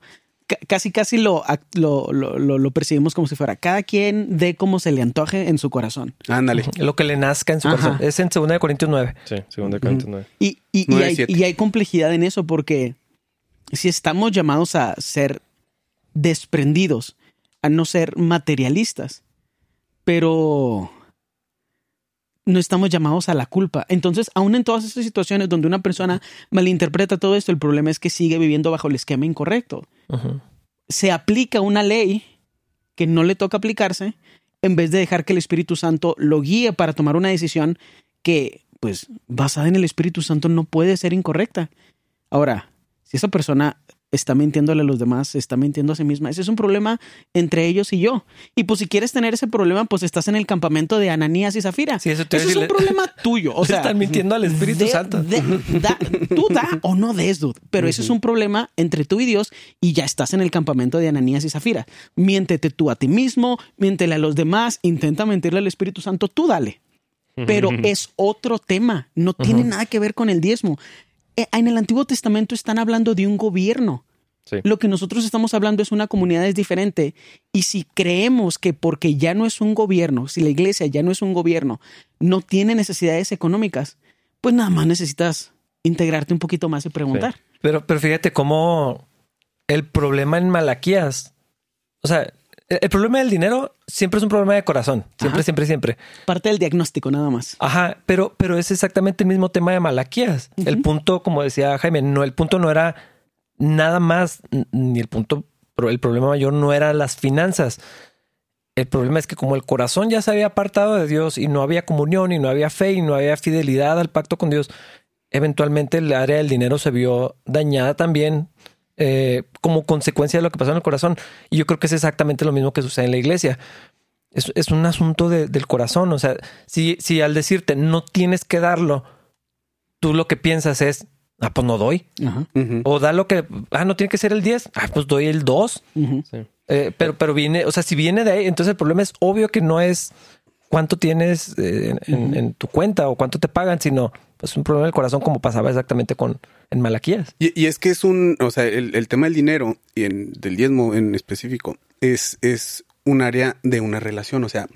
casi casi lo, lo, lo, lo- lo percibimos como si fuera cada quien dé como se le antoje en su corazón. Ándale. Lo que le nazca en su Ajá. corazón. Es en 2 de Corintios 9. Sí, segundo de Corintios 9. Y, y, hay, y hay complejidad en eso porque si estamos llamados a ser desprendidos, a no ser materialistas, pero no estamos llamados a la culpa. Entonces, aún en todas esas situaciones donde una persona malinterpreta todo esto, el problema es que sigue viviendo bajo el esquema incorrecto. Se aplica una ley que no le toca aplicarse en vez de dejar que el Espíritu Santo lo guíe para tomar una decisión que, pues, basada en el Espíritu Santo no puede ser incorrecta. Ahora, si esa persona está mintiéndole a los demás, está mintiendo a sí misma, ese es un problema entre ellos y yo. Y pues si quieres tener ese problema, pues estás en el campamento de Ananías y Zafira. Sí, eso te Ese es un problema tuyo. O [LAUGHS] sea, están mintiendo al Espíritu de- Santo. de- da- tú da o no des, dude. Pero ese es un problema entre tú y Dios y ya estás en el campamento de Ananías y Zafira. Miéntete tú a ti mismo, miéntele a los demás, intenta mentirle al Espíritu Santo, tú dale. Pero es otro tema, no tiene nada que ver con el diezmo. Eh, En el Antiguo Testamento están hablando de un gobierno. Sí. Lo que nosotros estamos hablando es una comunidad es diferente. Y si creemos que porque ya no es un gobierno, si la iglesia ya no es un gobierno, no tiene necesidades económicas, pues nada más necesitas integrarte un poquito más y preguntar. Pero, pero fíjate cómo el problema en Malaquías, o sea, el problema del dinero siempre es un problema de corazón. Siempre, Ajá. siempre, siempre. Parte del diagnóstico nada más. Ajá, pero, pero es exactamente el mismo tema de Malaquías. El punto, como decía Jaime, no, el punto no era nada más, ni el punto, pero el problema mayor no era las finanzas. El problema es que como el corazón ya se había apartado de Dios y no había comunión y no había fe y no había fidelidad al pacto con Dios, eventualmente el área del dinero se vio dañada también eh, como consecuencia de lo que pasó en el corazón. Y yo creo que es exactamente lo mismo que sucede en la iglesia. Es, es un asunto de- del corazón. O sea, si, si al decirte no tienes que darlo, tú lo que piensas es, ah, pues no doy. Ajá. O da lo que, ah, no tiene que ser el 10, ah, pues doy el 2. Ujú. Sí. Eh, pero, pero viene, o sea, si viene de ahí, entonces el problema es obvio que no es cuánto tienes eh, en, en- en tu cuenta o cuánto te pagan, sino pues un problema del corazón como pasaba exactamente con en Malaquías. Y, y es que es un, o sea, el, el tema del dinero y en, del diezmo en específico es, es un área de una relación. O sea,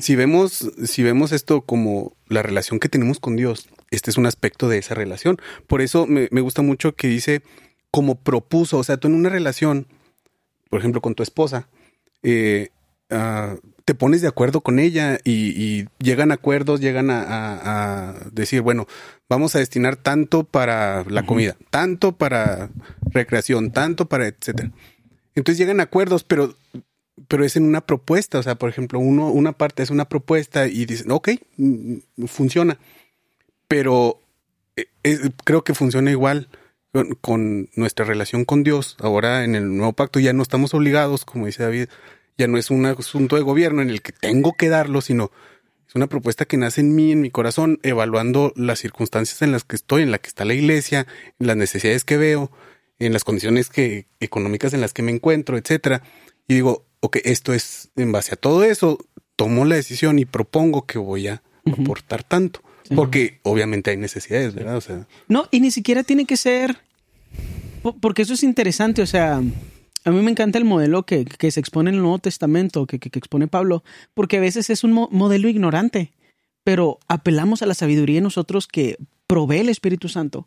si vemos, si vemos esto como la relación que tenemos con Dios, este es un aspecto de esa relación. Por eso me, me gusta mucho que dice como propuso, o sea, tú en una relación, por ejemplo, con tu esposa, eh, ah, te pones de acuerdo con ella y, y llegan a acuerdos, llegan a, a- a decir, bueno, vamos a destinar tanto para la comida, tanto para recreación, tanto para etcétera. Entonces llegan a acuerdos, pero, pero es en una propuesta. O sea, por ejemplo, uno, una parte es una propuesta y dicen, ok, mm, funciona. Pero eh, es- creo que funciona igual con, con nuestra relación con Dios. Ahora en el nuevo pacto ya no estamos obligados, como dice David, ya no es un asunto de gobierno en el que tengo que darlo, sino es una propuesta que nace en mí, en mi corazón, evaluando las circunstancias en las que estoy, en la que está la iglesia, en las necesidades que veo, en las condiciones que, económicas en las que me encuentro, etcétera. Y digo, ok, esto es en base a todo eso, tomo la decisión y propongo que voy a aportar tanto. Porque obviamente hay necesidades, ¿verdad? O sea, No, y ni siquiera tiene que ser. po- Porque eso es interesante. O sea, a mí me encanta el modelo que, que se expone en el Nuevo Testamento, que, que- que expone Pablo, porque a veces es un mo- modelo ignorante, pero apelamos a la sabiduría en nosotros que provee el Espíritu Santo.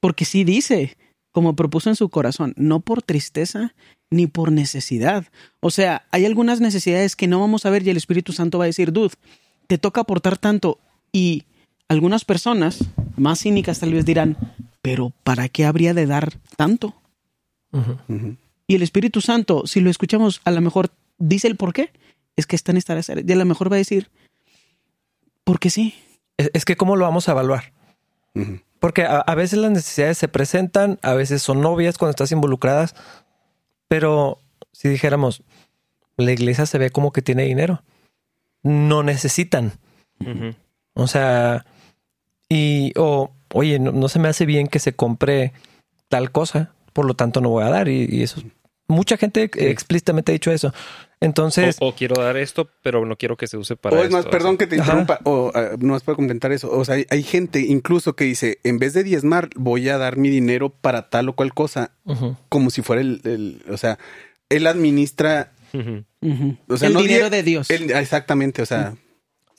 Porque sí dice, como propuso en su corazón, no por tristeza ni por necesidad. O sea, hay algunas necesidades que no vamos a ver y el Espíritu Santo va a decir, dude, te toca aportar tanto y algunas personas más cínicas tal vez dirán, pero ¿para qué habría de dar tanto? Y el Espíritu Santo, si lo escuchamos, a lo mejor dice el por qué. Es que está en esta área. Y a lo mejor va a decir, porque sí. Es, es que cómo lo vamos a evaluar. Porque a, a veces las necesidades se presentan, a veces son obvias cuando estás involucradas, pero si dijéramos, la iglesia se ve como que tiene dinero, no necesitan. O sea, y, o, oye, no, no se me hace bien que se compre tal cosa, por lo tanto no voy a dar. Y, y eso, mucha gente explícitamente ha dicho eso. Entonces, o, o quiero dar esto, pero no quiero que se use para O es más, esto, perdón así. que te Ajá. interrumpa, o ah, no más para comentar eso. O sea, hay, hay gente incluso que dice, en vez de diezmar, voy a dar mi dinero para tal o cual cosa, como si fuera el, el- o sea, él administra, o sea, el no dinero die- de Dios. él- exactamente, o sea,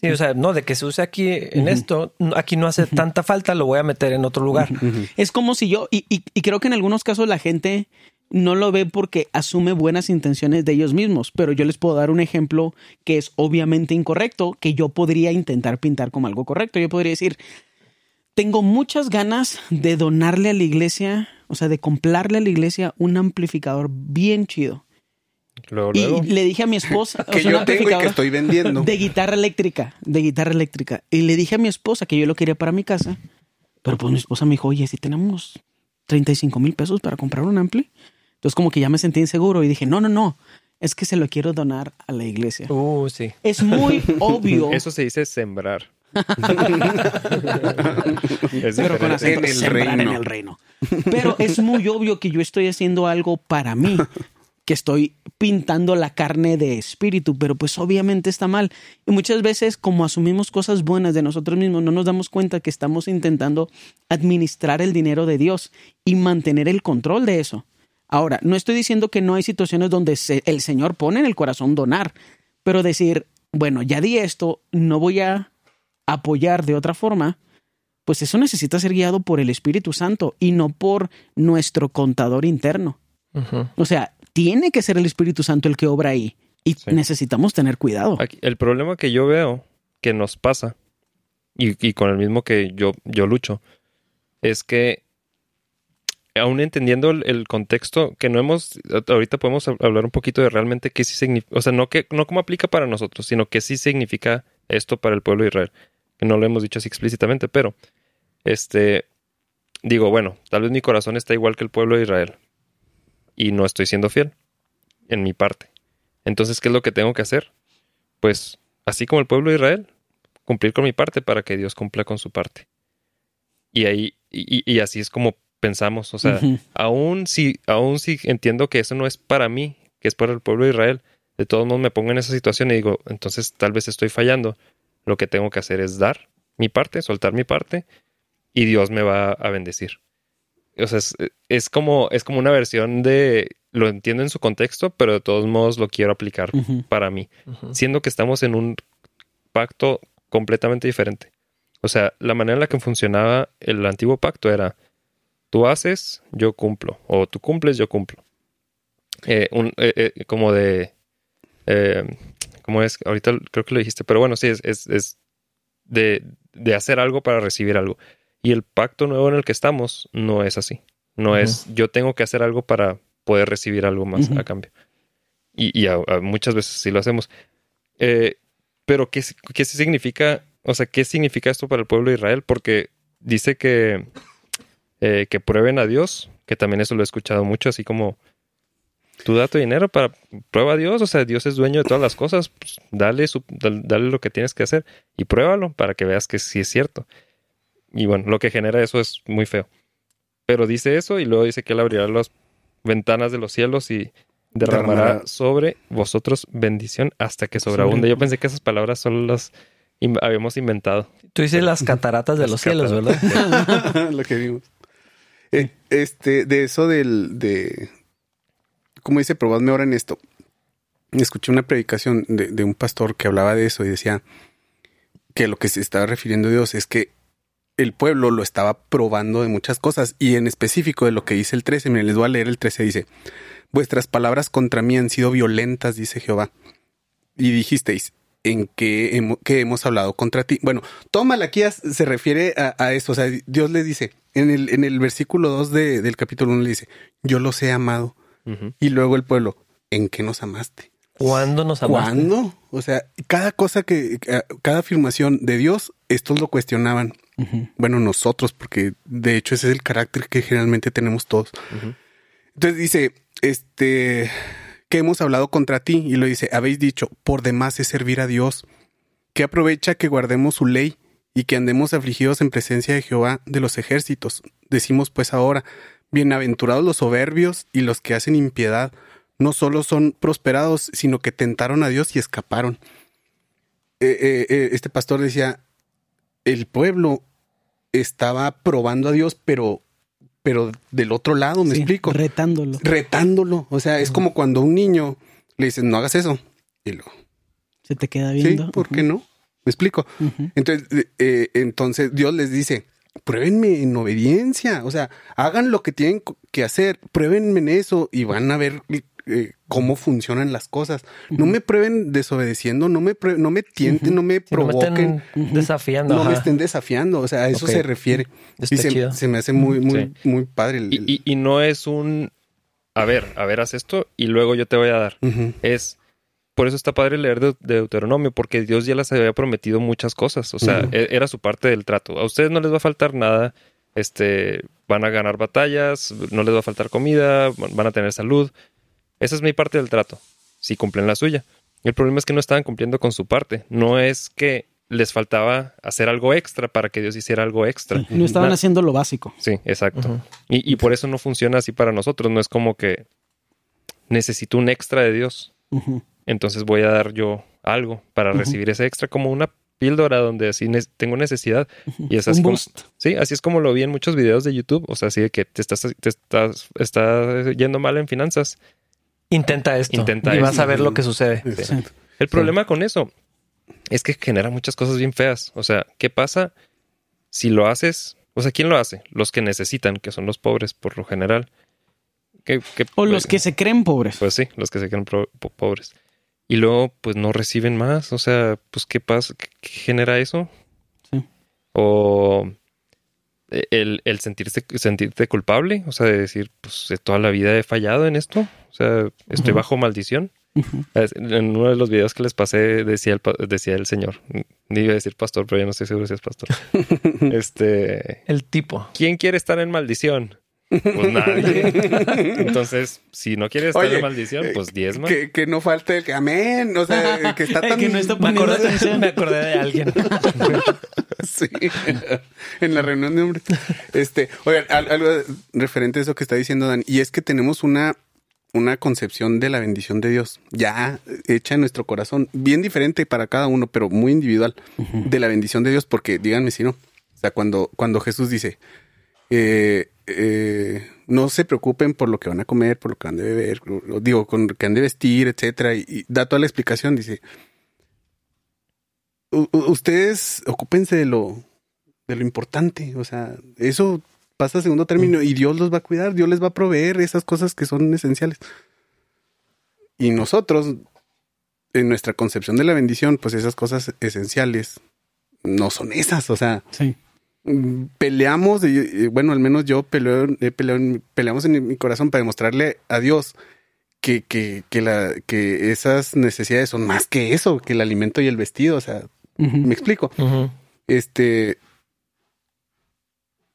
sí, o sea, no, de que se use aquí en esto, aquí no hace tanta falta, lo voy a meter en otro lugar. Es como si yo, y, y- y creo que en algunos casos la gente no lo ve porque asume buenas intenciones de ellos mismos, pero yo les puedo dar un ejemplo que es obviamente incorrecto, que yo podría intentar pintar como algo correcto. Yo podría decir, tengo muchas ganas de donarle a la iglesia, o sea, de comprarle a la iglesia un amplificador bien chido. Luego, Y luego. le dije a mi esposa, [LAUGHS] o que sea, yo tengo y que estoy vendiendo. de guitarra eléctrica, de guitarra eléctrica. Y le dije a mi esposa que yo lo quería para mi casa, pero pues mi esposa me dijo, oye, si tenemos 35 mil pesos para comprar un ampli. Entonces como que ya me sentí inseguro y dije, no, no, no, es que se lo quiero donar a la iglesia. Uh, sí. Es muy [LAUGHS] obvio. Eso se dice sembrar. [LAUGHS] es pero con acento En el sembrar en el reino. Pero es muy obvio que yo estoy haciendo algo para mí, que estoy pintando la carne de espíritu, pero pues obviamente está mal. Y muchas veces como asumimos cosas buenas de nosotros mismos, no nos damos cuenta que estamos intentando administrar el dinero de Dios y mantener el control de eso. Ahora, no estoy diciendo que no hay situaciones donde se- el Señor pone en el corazón donar, pero decir, bueno, ya di esto, no voy a apoyar de otra forma, pues eso necesita ser guiado por el Espíritu Santo y no por nuestro contador interno. O sea, tiene que ser el Espíritu Santo el que obra ahí y Sí. necesitamos tener cuidado. Aquí- el problema que yo veo que nos pasa, y, y con el mismo que yo, yo lucho, es que aún entendiendo el, el contexto, que no hemos, ahorita podemos hab- hablar un poquito de realmente qué sí significa, o sea, no, que, no cómo aplica para nosotros, sino qué sí significa esto para el pueblo de Israel, que no lo hemos dicho así explícitamente, pero, este, digo, bueno, tal vez mi corazón está igual que el pueblo de Israel y no estoy siendo fiel en mi parte. Entonces, ¿qué es lo que tengo que hacer? Pues, así como el pueblo de Israel, cumplir con mi parte para que Dios cumpla con su parte. Y ahí, y, y así es como pensamos. O sea, Ujú. aún si, aún si entiendo que eso no es para mí, que es para el pueblo de Israel, de todos modos me pongo en esa situación y digo, entonces tal vez estoy fallando. Lo que tengo que hacer es dar mi parte, soltar mi parte, y Dios me va a bendecir. O sea, es, es como, es como una versión de lo entiendo en su contexto, pero de todos modos lo quiero aplicar para mí, siendo que estamos en un pacto completamente diferente. O sea, la manera en la que funcionaba el antiguo pacto era tú haces, yo cumplo, o tú cumples, yo cumplo. Eh, un- eh, eh, como de, eh, ¿cómo es? Ahorita creo que lo dijiste, pero bueno, sí, es, es, es de, de hacer algo para recibir algo. Y el pacto nuevo en el que estamos no es así. No es yo tengo que hacer algo para poder recibir algo más a cambio. Y, y a- a muchas veces sí lo hacemos. Eh, pero ¿qué, ¿qué significa? O sea, ¿qué significa esto para el pueblo de Israel? Porque dice que, eh, que prueben a Dios, que también eso lo he escuchado mucho, así como tú da tu dinero para prueba a Dios, o sea, Dios es dueño de todas las cosas, pues, dale, su- dale lo que tienes que hacer y pruébalo para que veas que sí es cierto. Y bueno, lo que genera eso es muy feo. Pero dice eso y luego dice que él abrirá las ventanas de los cielos y derramará Derramará. sobre vosotros bendición hasta que sobreabunde. Yo pensé que esas palabras solo las in- habíamos inventado. Tú dices las cataratas de Las los cielos, ¿verdad? [LAUGHS] lo que vimos. Eh, este, de eso del, de, como dice, probadme ahora en esto. Escuché una predicación de, de un pastor que hablaba de eso y decía que lo que se estaba refiriendo Dios es que el pueblo lo estaba probando de muchas cosas y en específico de lo que dice el 13. Miren, les voy a leer el 13. Dice, vuestras palabras contra mí han sido violentas, dice Jehová. Y dijisteis, en hemos, que hemos hablado contra ti. Bueno, todo Malaquías se refiere a, a eso. O sea, Dios le dice, en el, en el versículo 2 de- del capítulo 1 le dice, yo los he amado. Y luego el pueblo, ¿en qué nos amaste? ¿Cuándo nos amaste? ¿Cuándo? O sea, cada cosa que, cada afirmación de Dios, estos lo cuestionaban. Bueno, nosotros, porque de hecho ese es el carácter que generalmente tenemos todos. Entonces dice, este, que hemos hablado contra ti y lo dice, habéis dicho, por demás es servir a Dios, que aprovecha que guardemos su ley y que andemos afligidos en presencia de Jehová de los ejércitos. Decimos pues ahora, bienaventurados los soberbios y los que hacen impiedad, no solo son prosperados, sino que tentaron a Dios y escaparon. Eh, eh, eh, este pastor decía, el pueblo estaba probando a Dios, pero, pero del otro lado, me Sí, explico Retándolo. retándolo. O sea, es como cuando a un niño le dices, no hagas eso. Y luego, Se te queda sí, viendo. ¿por qué no? Me explico. Entonces, eh, entonces Dios les dice, pruébenme en obediencia. O sea, hagan lo que tienen que hacer, pruébenme en eso y van a ver eh, cómo funcionan las cosas. No me prueben desobedeciendo, no me, no me tienten, no me Si no me provoquen. estén desafiando. No me estén desafiando, o sea, a eso se refiere. Está y se, chido. se me hace muy, muy, muy padre. el- Y, y- y no es un, a ver, a ver, haz esto y luego yo te voy a dar. Es, por eso está padre leer de, de Deuteronomio, porque Dios ya les había prometido muchas cosas. O sea, e- era su parte del trato. A ustedes no les va a faltar nada. Este, van a ganar batallas, no les va a faltar comida, van van a tener salud. Esa es mi parte del trato, si cumplen la suya. El problema es que no estaban cumpliendo con su parte. No es que les faltaba hacer algo extra para que Dios hiciera algo extra. No estaban Na- haciendo lo básico. Sí, exacto. Y, y por eso no funciona así para nosotros. No es como que necesito un extra de Dios. Entonces voy a dar yo algo para recibir ese extra como una píldora donde así ne- tengo necesidad. Y esa es Un como, boost. sí, así es como lo vi en muchos videos de YouTube. O sea, así de que te estás, te estás, está yendo mal en finanzas. Intenta esto. Intenta y vas a ver lo que sucede. Exacto. El problema con eso es que genera muchas cosas bien feas. O sea, ¿qué pasa si lo haces? O sea, ¿quién lo hace? Los que necesitan, que son los pobres por lo general. ¿Qué- qué- O los que se creen pobres. Pues sí, los que se po- pobres. Y luego, pues no reciben más. O sea, pues ¿qué pasa? ¿Qué, qué genera eso? Sí. O el, el sentirse, sentirte culpable. O sea, de decir, pues de toda la vida he fallado en esto. O sea, estoy bajo maldición. En uno de los videos que les pasé decía el, pa- decía el señor. Ni iba a decir pastor, pero yo no estoy seguro si es pastor. [LAUGHS] este, El tipo. ¿quién quiere estar en maldición? Pues nadie. [LAUGHS] Entonces, si no quieres estar Oye, en maldición, pues eh, diezma. Que, que no falte el que amén. O sea, el [LAUGHS] que está El tan. que no está Me acordé, [LAUGHS] atención. me acordé de alguien. Sí, en la reunión de hombres. Este, oigan, al- algo referente a eso que está diciendo Dan, y es que tenemos una, una concepción de la bendición de Dios ya hecha en nuestro corazón, bien diferente para cada uno, pero muy individual, de la bendición de Dios, porque díganme si no. O sea, cuando, cuando Jesús dice, eh, eh, no se preocupen por lo que van a comer, por lo que han de beber, digo, con lo que han de vestir, etcétera, y, da toda la explicación, dice, ustedes ocúpense de lo, de lo importante. O sea, eso pasa a segundo término y Dios los va a cuidar, Dios les va a proveer esas cosas que son esenciales. Y nosotros, en nuestra concepción de la bendición, pues esas cosas esenciales no son esas. O sea, Sí. Peleamos, y, bueno, al menos yo peleo, peleamos en mi corazón para demostrarle a Dios que, que, que, la, que esas necesidades son más que eso, que el alimento y el vestido. O sea, me explico. Este.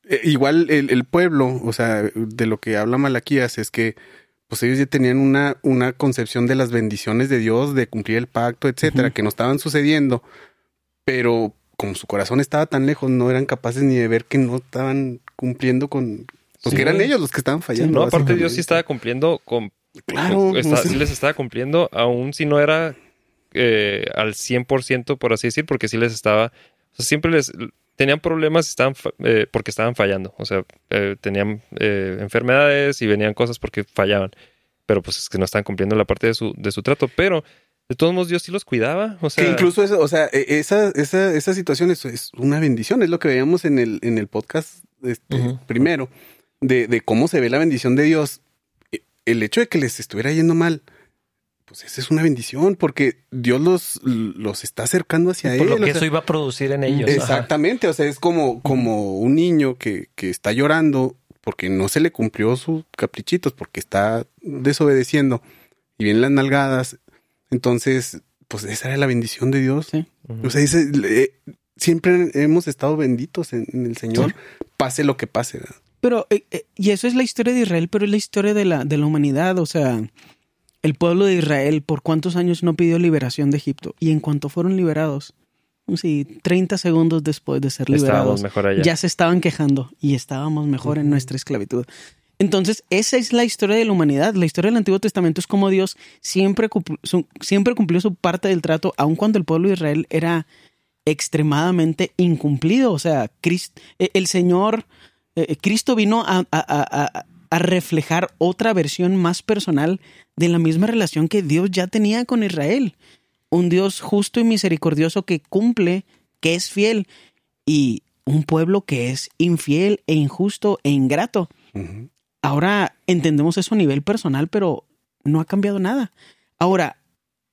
eh, Igual el, el pueblo, o sea, de lo que habla Malaquías es que pues ellos ya tenían una, una concepción de las bendiciones de Dios, de cumplir el pacto, etcétera, que no estaban sucediendo, pero como su corazón estaba tan lejos, no eran capaces ni de ver que no estaban cumpliendo con. Porque Sí. eran ellos los que estaban fallando. No, aparte. Dios sí estaba cumpliendo con... Claro, está- sí les estaba cumpliendo, aún si no era eh, al 100%, por así decir, porque sí les estaba... o sea, siempre les... Tenían problemas estaban, fa- eh, porque estaban fallando. O sea, eh, tenían eh, enfermedades y venían cosas porque fallaban. Pero pues es que no estaban cumpliendo la parte de su, de su trato. Pero de todos modos Dios sí los cuidaba. O sea, que incluso eso, o sea, e- esa, esa, esa situación es, es una bendición, es lo que veíamos en el, en el podcast este, primero, de, de cómo se ve la bendición de Dios. E- El hecho de que les estuviera yendo mal, pues esa es una bendición, porque Dios los, los está acercando hacia Por él. lo que sea, eso iba a producir en ellos. ajá. Exactamente, o sea, es como, como un niño que, que está llorando porque no se le cumplió sus caprichitos, porque está desobedeciendo y vienen las nalgadas. Entonces, pues esa era la bendición de Dios. Sí. O sea, eh, siempre hemos estado benditos en, en el Señor, pase lo que pase. ¿verdad? Pero, eh, eh, y eso es la historia de Israel, pero es la historia de la, de la humanidad. O sea, el pueblo de Israel, ¿por cuántos años no pidió liberación de Egipto? Y en cuanto fueron liberados, sí, 30 segundos después de ser liberados, mejor allá. ya se estaban quejando y estábamos mejor en nuestra esclavitud. Entonces, esa es la historia de la humanidad. La historia del Antiguo Testamento es como Dios siempre, cumpl- su- siempre cumplió su parte del trato, aun cuando el pueblo de Israel era extremadamente incumplido. O sea, Crist- eh, el Señor, eh, Cristo vino a, a- a- a- reflejar otra versión más personal de la misma relación que Dios ya tenía con Israel. Un Dios justo y misericordioso que cumple, que es fiel, y un pueblo que es infiel e injusto e ingrato. Ahora entendemos eso a nivel personal, pero no ha cambiado nada. Ahora,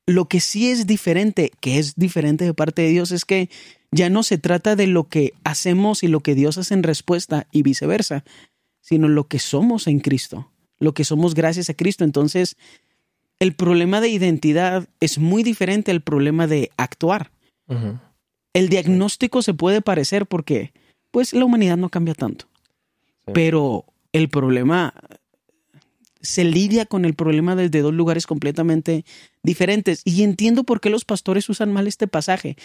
lo que sí es diferente, que es diferente de parte de Dios, es que ya no se trata de lo que hacemos y lo que Dios hace en respuesta y viceversa, sino lo que somos en Cristo, lo que somos gracias a Cristo. Entonces, el problema de identidad es muy diferente al problema de actuar. El diagnóstico se puede parecer porque, pues, la humanidad no cambia tanto. Sí. Pero el problema se lidia con el problema desde dos lugares completamente diferentes. Y entiendo por qué los pastores usan mal este pasaje,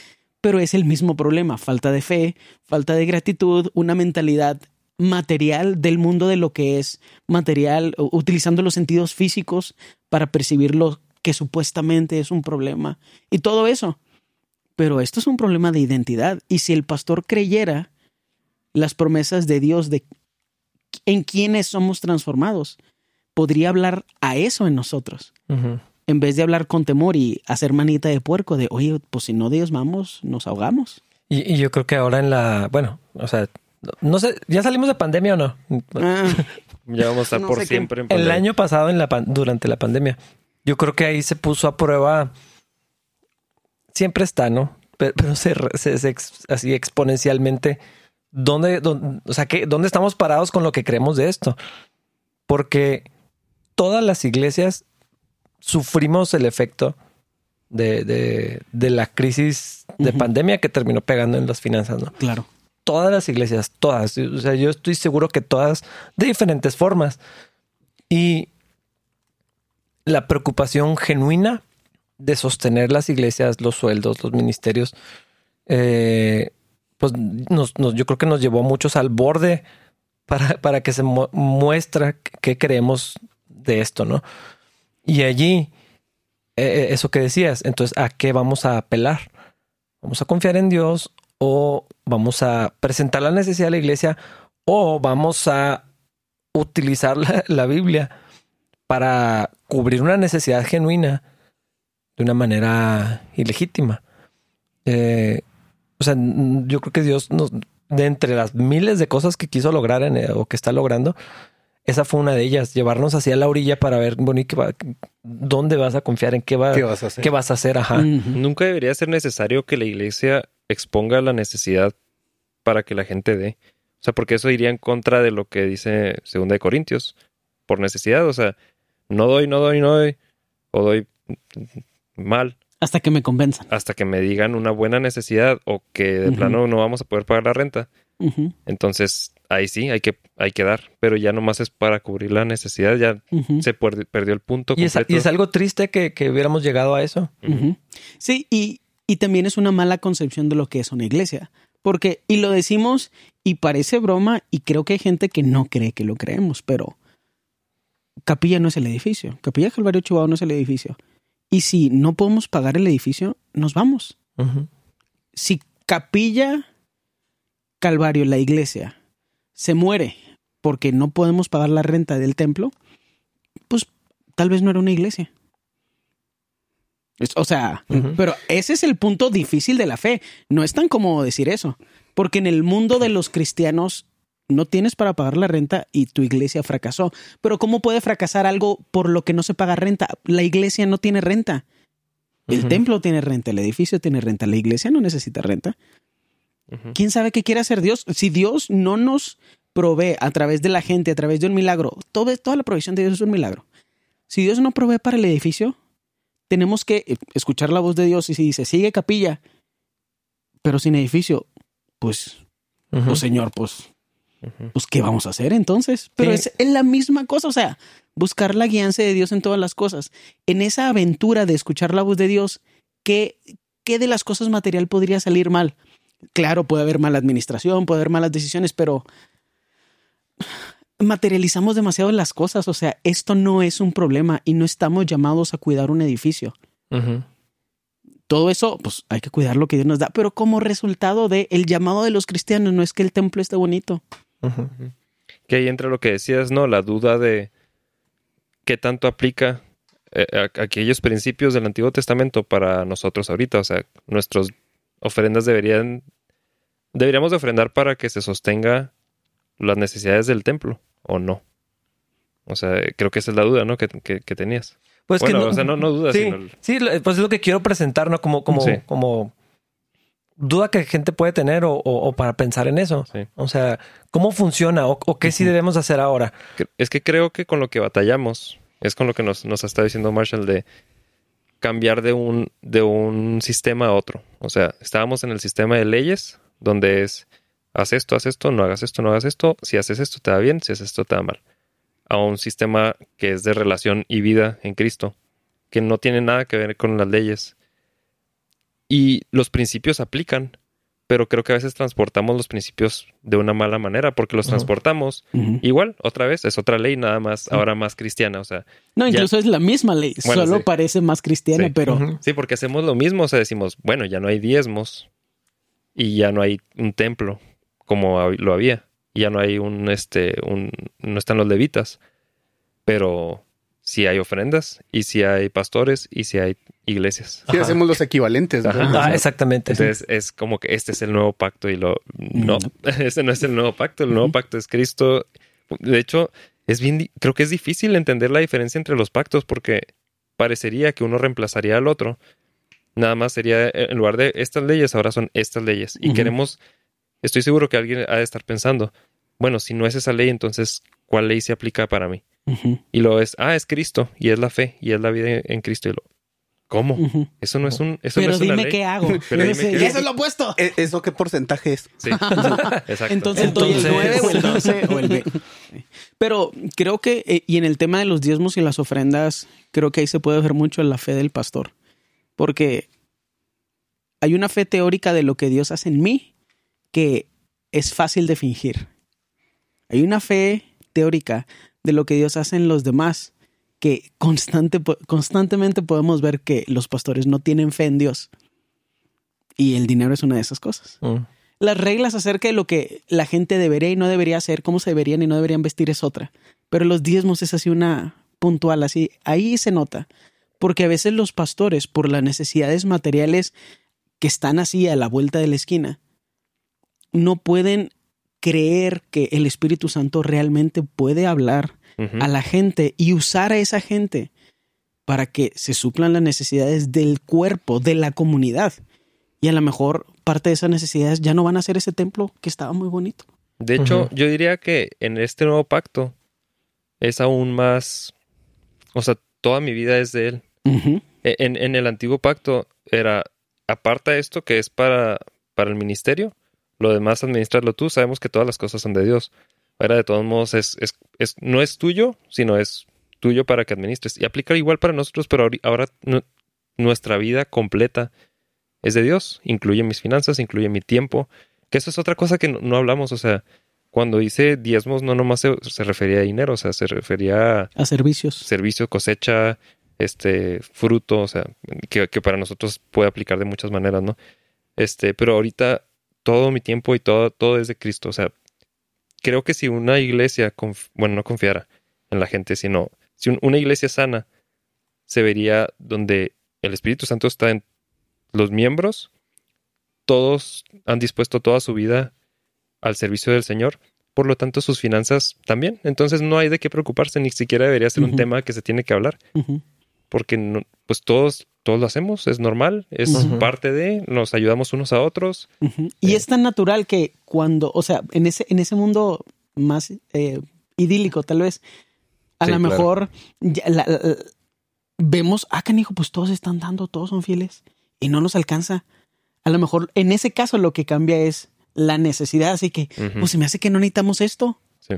pero es el mismo problema. Falta de fe, falta de gratitud, una mentalidad material del mundo de lo que es material, utilizando los sentidos físicos para percibir lo que supuestamente es un problema. Y todo eso. Pero esto es un problema de identidad. Y si el pastor creyera las promesas de Dios de en quienes somos transformados, podría hablar a eso en nosotros. En vez de hablar con temor y hacer manita de puerco de, oye, pues si no diezmamos, nos ahogamos. Y, y yo creo que ahora en la, bueno, o sea, no sé, ¿ya salimos de pandemia o no? Ah, [LAUGHS] Ya vamos a estar No por siempre en El pandemia. año pasado, en la pan- durante la pandemia, yo creo que ahí se puso a prueba. Siempre está, ¿no? Pero, [LAUGHS] pero se, se- se así exponencialmente. ¿Dónde, dónde- o sea, ¿qué, ¿dónde estamos parados con lo que creemos de esto? Porque todas las iglesias sufrimos el efecto de, de- de la crisis de pandemia que terminó pegando en las finanzas, ¿no? claro. todas las iglesias, todas. O sea, yo estoy seguro que todas de diferentes formas. Y la preocupación genuina de sostener las iglesias, los sueldos, los ministerios, eh, pues nos, nos- yo creo que nos llevó a muchos al borde para, para que se mu- muestra qué creemos de esto, ¿no? Y allí, eh, eso que decías, entonces, ¿a qué vamos a apelar? ¿Vamos a confiar en Dios o vamos a presentar la necesidad de la iglesia o vamos a utilizar la, la Biblia para cubrir una necesidad genuina de una manera ilegítima? Eh, o sea, yo creo que Dios nos, de entre las miles de cosas que quiso lograr en, eh, o que está logrando, esa fue una de ellas, llevarnos hacia la orilla para ver, bueno, ¿y qué va- ¿dónde vas a confiar? ¿En qué, va, ¿Qué vas a hacer? qué vas a hacer? Ajá. Nunca debería ser necesario que la iglesia exponga la necesidad para que la gente dé. O sea, porque eso iría en contra de lo que dice Segunda de Corintios, por necesidad. O sea, no doy, no doy, no doy, o doy mal Hasta que me convenzan. hasta que me digan una buena necesidad o que de plano no vamos a poder pagar la renta. Entonces, ahí sí, hay que, hay que dar, pero ya nomás es para cubrir la necesidad, ya se perdió el punto Y es, completo. y es algo triste que, que hubiéramos llegado a eso. Sí, y, y también es una mala concepción de lo que es una iglesia. Porque, y lo decimos, y parece broma, y creo que hay gente que no cree que lo creemos, pero Capilla no es el edificio. Capilla Calvario Chihuahua no es el edificio. Y si no podemos pagar el edificio, nos vamos. Si Capilla Calvario, la iglesia, se muere porque no podemos pagar la renta del templo, pues tal vez no era una iglesia. Es- O sea, pero ese es el punto difícil de la fe. No es tan cómodo decir eso, porque en el mundo de los cristianos no tienes para pagar la renta y tu iglesia fracasó. Pero ¿cómo puede fracasar algo por lo que no se paga renta? La iglesia no tiene renta. El templo tiene renta, el edificio tiene renta, la iglesia no necesita renta. ¿Quién sabe qué quiere hacer Dios? Si Dios no nos provee a través de la gente, a través de un milagro, todo, toda la provisión de Dios es un milagro. Si Dios no provee para el edificio, tenemos que eh, escuchar la voz de Dios y si dice, sigue capilla, pero sin edificio, pues, Ujú. pues Señor, pues, Pues, ¿qué vamos a hacer entonces? Pero Sí. es, la misma cosa, o sea, buscar la guianza de Dios en todas las cosas. En esa aventura de escuchar la voz de Dios, ¿qué, qué de las cosas material podría salir mal? Claro, puede haber mala administración, puede haber malas decisiones, pero materializamos demasiado las cosas, o sea, esto no es un problema y no estamos llamados a cuidar un edificio. Todo eso, pues hay que cuidar lo que Dios nos da, pero como resultado de el llamado de los cristianos no es que el templo esté bonito. Que ahí entra lo que decías, ¿no? La duda de qué tanto aplica eh, a- aquellos principios del Antiguo Testamento para nosotros ahorita. O sea, nuestras ofrendas deberían, deberíamos de ofrendar para que se sostenga las necesidades del templo, ¿o no? O sea, creo que esa es la duda, ¿no? Que, que- que tenías. Pues bueno, que o sea, no, no dudas, [LAUGHS] Sí, sino... sí, pues es lo que quiero presentar, ¿no? Como, como, Sí. como duda que gente puede tener o, o- o para pensar en eso. Sí. O sea, ¿cómo funciona o, o qué sí debemos hacer ahora? Es que creo que con lo que batallamos es con lo que nos, nos está diciendo Marshall de cambiar de un, de un sistema a otro. O sea, estábamos en el sistema de leyes, donde es haz esto, haz esto, no hagas esto, no hagas esto, si haces esto te da bien, si haces esto te da mal. A un sistema que es de relación y vida en Cristo, que no tiene nada que ver con las leyes. Y los principios aplican, pero creo que a veces transportamos los principios de una mala manera, porque los transportamos Igual, otra vez, es otra ley, nada más, ahora más cristiana. O sea, No, Ya. incluso es la misma ley, Bueno, solo sí. parece más cristiana, Sí. pero sí, porque hacemos lo mismo. O sea, decimos, bueno, ya no hay diezmos y ya no hay un templo como lo había. Ya no hay un, este, un, no están los levitas. Pero sí hay ofrendas y sí hay pastores y sí hay iglesias. Sí, Ajá. hacemos los equivalentes. Ah, exactamente. Entonces es como que este es el nuevo pacto y lo... No, No. [LAUGHS] ese no es el nuevo pacto. El nuevo pacto es Cristo. De hecho, es bien, creo que es difícil entender la diferencia entre los pactos porque parecería que uno reemplazaría al otro. Nada más sería, eh, en lugar de estas leyes, ahora son estas leyes. Y queremos, estoy seguro que alguien ha de estar pensando, bueno, si no es esa ley, entonces, ¿cuál ley se aplica para mí? Y lo es, ah, es Cristo, y es la fe, y es la vida en Cristo. Y lo, ¿Cómo? Eso no es un. Eso Pero no es una dime ley. qué hago. [LAUGHS] Pero [LAUGHS] dime qué eso es lo opuesto. ¿E- ¿Eso qué porcentaje es? Sí. [LAUGHS] Exacto. Entonces, doy el Entonces- 9 o el 12 o el B. Pero creo que, eh, y en el tema de los diezmos y las ofrendas, creo que ahí se puede ver mucho la fe del pastor. Porque hay una fe teórica de lo que Dios hace en mí que es fácil de fingir. Hay una fe teórica de lo que Dios hace en los demás que constante, constantemente podemos ver que los pastores no tienen fe en Dios. Y el dinero es una de esas cosas Mm. las reglas acerca de lo que la gente debería y no debería hacer, cómo se deberían y no deberían vestir es otra. Pero los diezmos es así una puntual, así. Ahí se nota. Porque a veces los pastores, por las necesidades materiales que están así a la vuelta de la esquina, no pueden creer que el Espíritu Santo realmente puede hablar a la gente y usar a esa gente para que se suplan las necesidades del cuerpo, de la comunidad. Y a lo mejor parte de esas necesidades ya no van a ser ese templo que estaba muy bonito. De hecho, yo diría que en este nuevo pacto es aún más. O sea, toda mi vida es de él. E- En, en el antiguo pacto era, aparta esto que es para, para el ministerio, lo demás administrarlo tú, sabemos que todas las cosas son de Dios. Ahora, de todos modos, es, es, es- no es tuyo, sino es tuyo para que administres. Y aplica igual para nosotros, pero ahora nu- nuestra vida completa es de Dios. Incluye mis finanzas, incluye mi tiempo, que eso es otra cosa que no, no hablamos. O sea, cuando dice diezmos, no nomás se, se refería a dinero, o sea, se refería a A servicios. servicio, cosecha, este, fruto, o sea, que, que para nosotros puede aplicar de muchas maneras, ¿no? Este, pero ahorita todo mi tiempo y todo, todo es de Cristo, o sea, creo que si una iglesia, bueno, no confiara en la gente, sino si un- una iglesia sana se vería donde el Espíritu Santo está en los miembros, todos han dispuesto toda su vida al servicio del Señor, por lo tanto sus finanzas también. Entonces no hay de qué preocuparse, ni siquiera debería ser un tema que se tiene que hablar. Porque no- pues todos, todos lo hacemos, es normal, es parte de, nos ayudamos unos a otros. Y Eh. es tan natural que cuando, o sea, en ese, en ese mundo más eh, idílico, tal vez, a Sí, lo claro. mejor ya la- la- la- vemos, ah, canijo, pues todos están dando, todos son fieles y no nos alcanza. A lo mejor en ese caso lo que cambia es la necesidad, así que, pues se me hace que no necesitamos esto. Sí.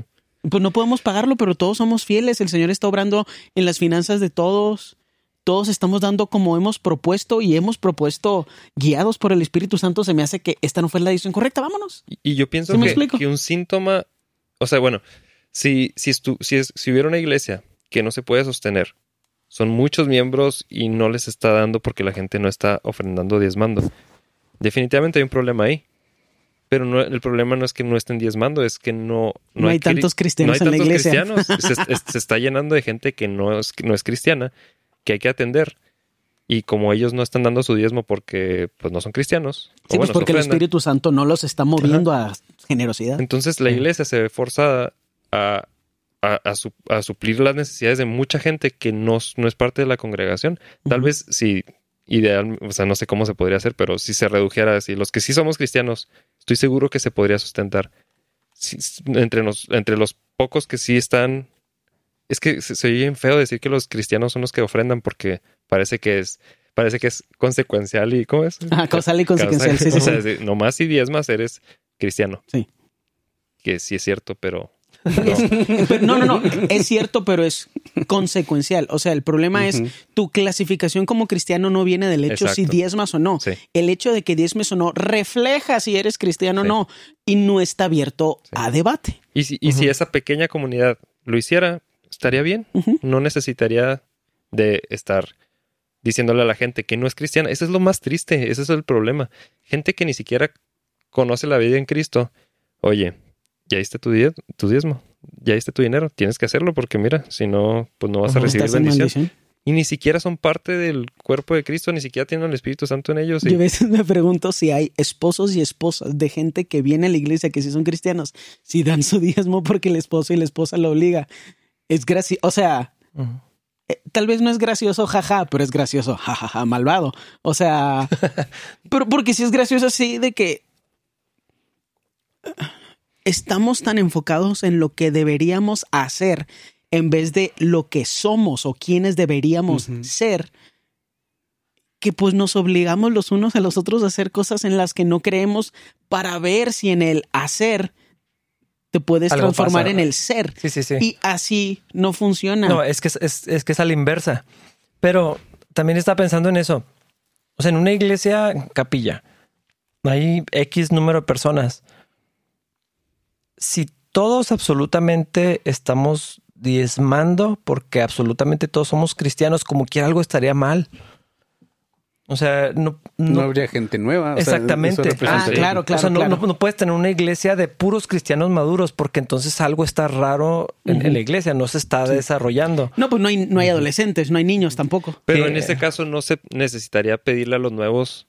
Pues no podemos pagarlo, pero todos somos fieles. El Señor está obrando en las finanzas de todos. Todos estamos dando como hemos propuesto y hemos propuesto guiados por el Espíritu Santo. Se me hace que esta no fue la decisión correcta. Vámonos. Y, yo pienso ¿Sí me que, un síntoma, o sea, bueno, si, si, estu- si, es- si hubiera una iglesia que no se puede sostener, son muchos miembros y no les está dando porque la gente no está ofrendando diezmando. Definitivamente hay un problema ahí. Pero no, el problema no es que no estén diezmando, es que no, No hay tantos cristianos no hay en la tantos iglesia. cristianos. [LAUGHS] Se, se está llenando de gente que no es, no es cristiana, que hay que atender. Y como ellos no están dando su diezmo porque pues no son cristianos. Sí, pues bueno, porque el Espíritu Santo no los está moviendo a generosidad. entonces la iglesia se ve forzada a, a, a su- a suplir las necesidades de mucha gente que no, es parte de la congregación. Tal vez si ideal, o sea, no sé cómo se podría hacer, pero si se redujera así, los que sí somos cristianos, estoy seguro que se podría sustentar. Si- s- entre, los, entre los pocos que sí están... Es que se, oye bien feo decir que los cristianos son los que ofrendan porque parece que es... Parece que es consecuencial y ¿cómo es? Ajá, causal y consecuencial. Sí, sí, o sea, sí. nomás si diezmas eres cristiano. Sí. Que sí es cierto, pero no. [LAUGHS] Pero no, no, no. Es cierto, pero es consecuencial. O sea, el problema es tu clasificación como cristiano no viene del hecho si diezmas o no. Sí. El hecho de que diezmes o no refleja si eres cristiano o no y no está abierto Sí. a debate. Y, si, y si esa pequeña comunidad lo hiciera, estaría bien. No necesitaría de estar diciéndole a la gente que no es cristiana. Eso es lo más triste, ese es el problema. Gente que ni siquiera conoce la vida en Cristo. Oye, ya diste tu, tu diezmo, ya diste tu dinero, tienes que hacerlo porque mira, si no, pues no vas a recibir bendición. Y ni siquiera son parte del cuerpo de Cristo, ni siquiera tienen el Espíritu Santo en ellos. y- Yo a veces me pregunto si hay esposos y esposas de gente que viene a la iglesia que sí son cristianos, si dan su diezmo porque el esposo y la esposa lo obliga. Es gracioso, o sea, eh, tal vez no es gracioso, jaja, pero es gracioso, jajaja, malvado. O sea, [LAUGHS] pero porque sí es gracioso así de que estamos tan enfocados en lo que deberíamos hacer en vez de lo que somos o quienes deberíamos ser, que pues nos obligamos los unos a los otros a hacer cosas en las que no creemos para ver si en el hacer te puedes Algo transformar pasa. en el ser. Sí, sí, sí. Y así no funciona. No, es que es, es- que es a la inversa. Pero también está pensando en eso. O sea, en una iglesia capilla hay X número de personas. Si todos absolutamente estamos diezmando porque absolutamente todos somos cristianos, como quiera algo estaría mal. O sea, no, No, no, habría gente nueva. o Exactamente. Ah, claro, claro. o sea, no, claro. no- no puedes tener una iglesia de puros cristianos maduros porque entonces algo está raro en, la iglesia, no se está desarrollando. No, pues no hay, no hay adolescentes, no hay niños tampoco. Pero Sí. en este caso no se necesitaría pedirle a los nuevos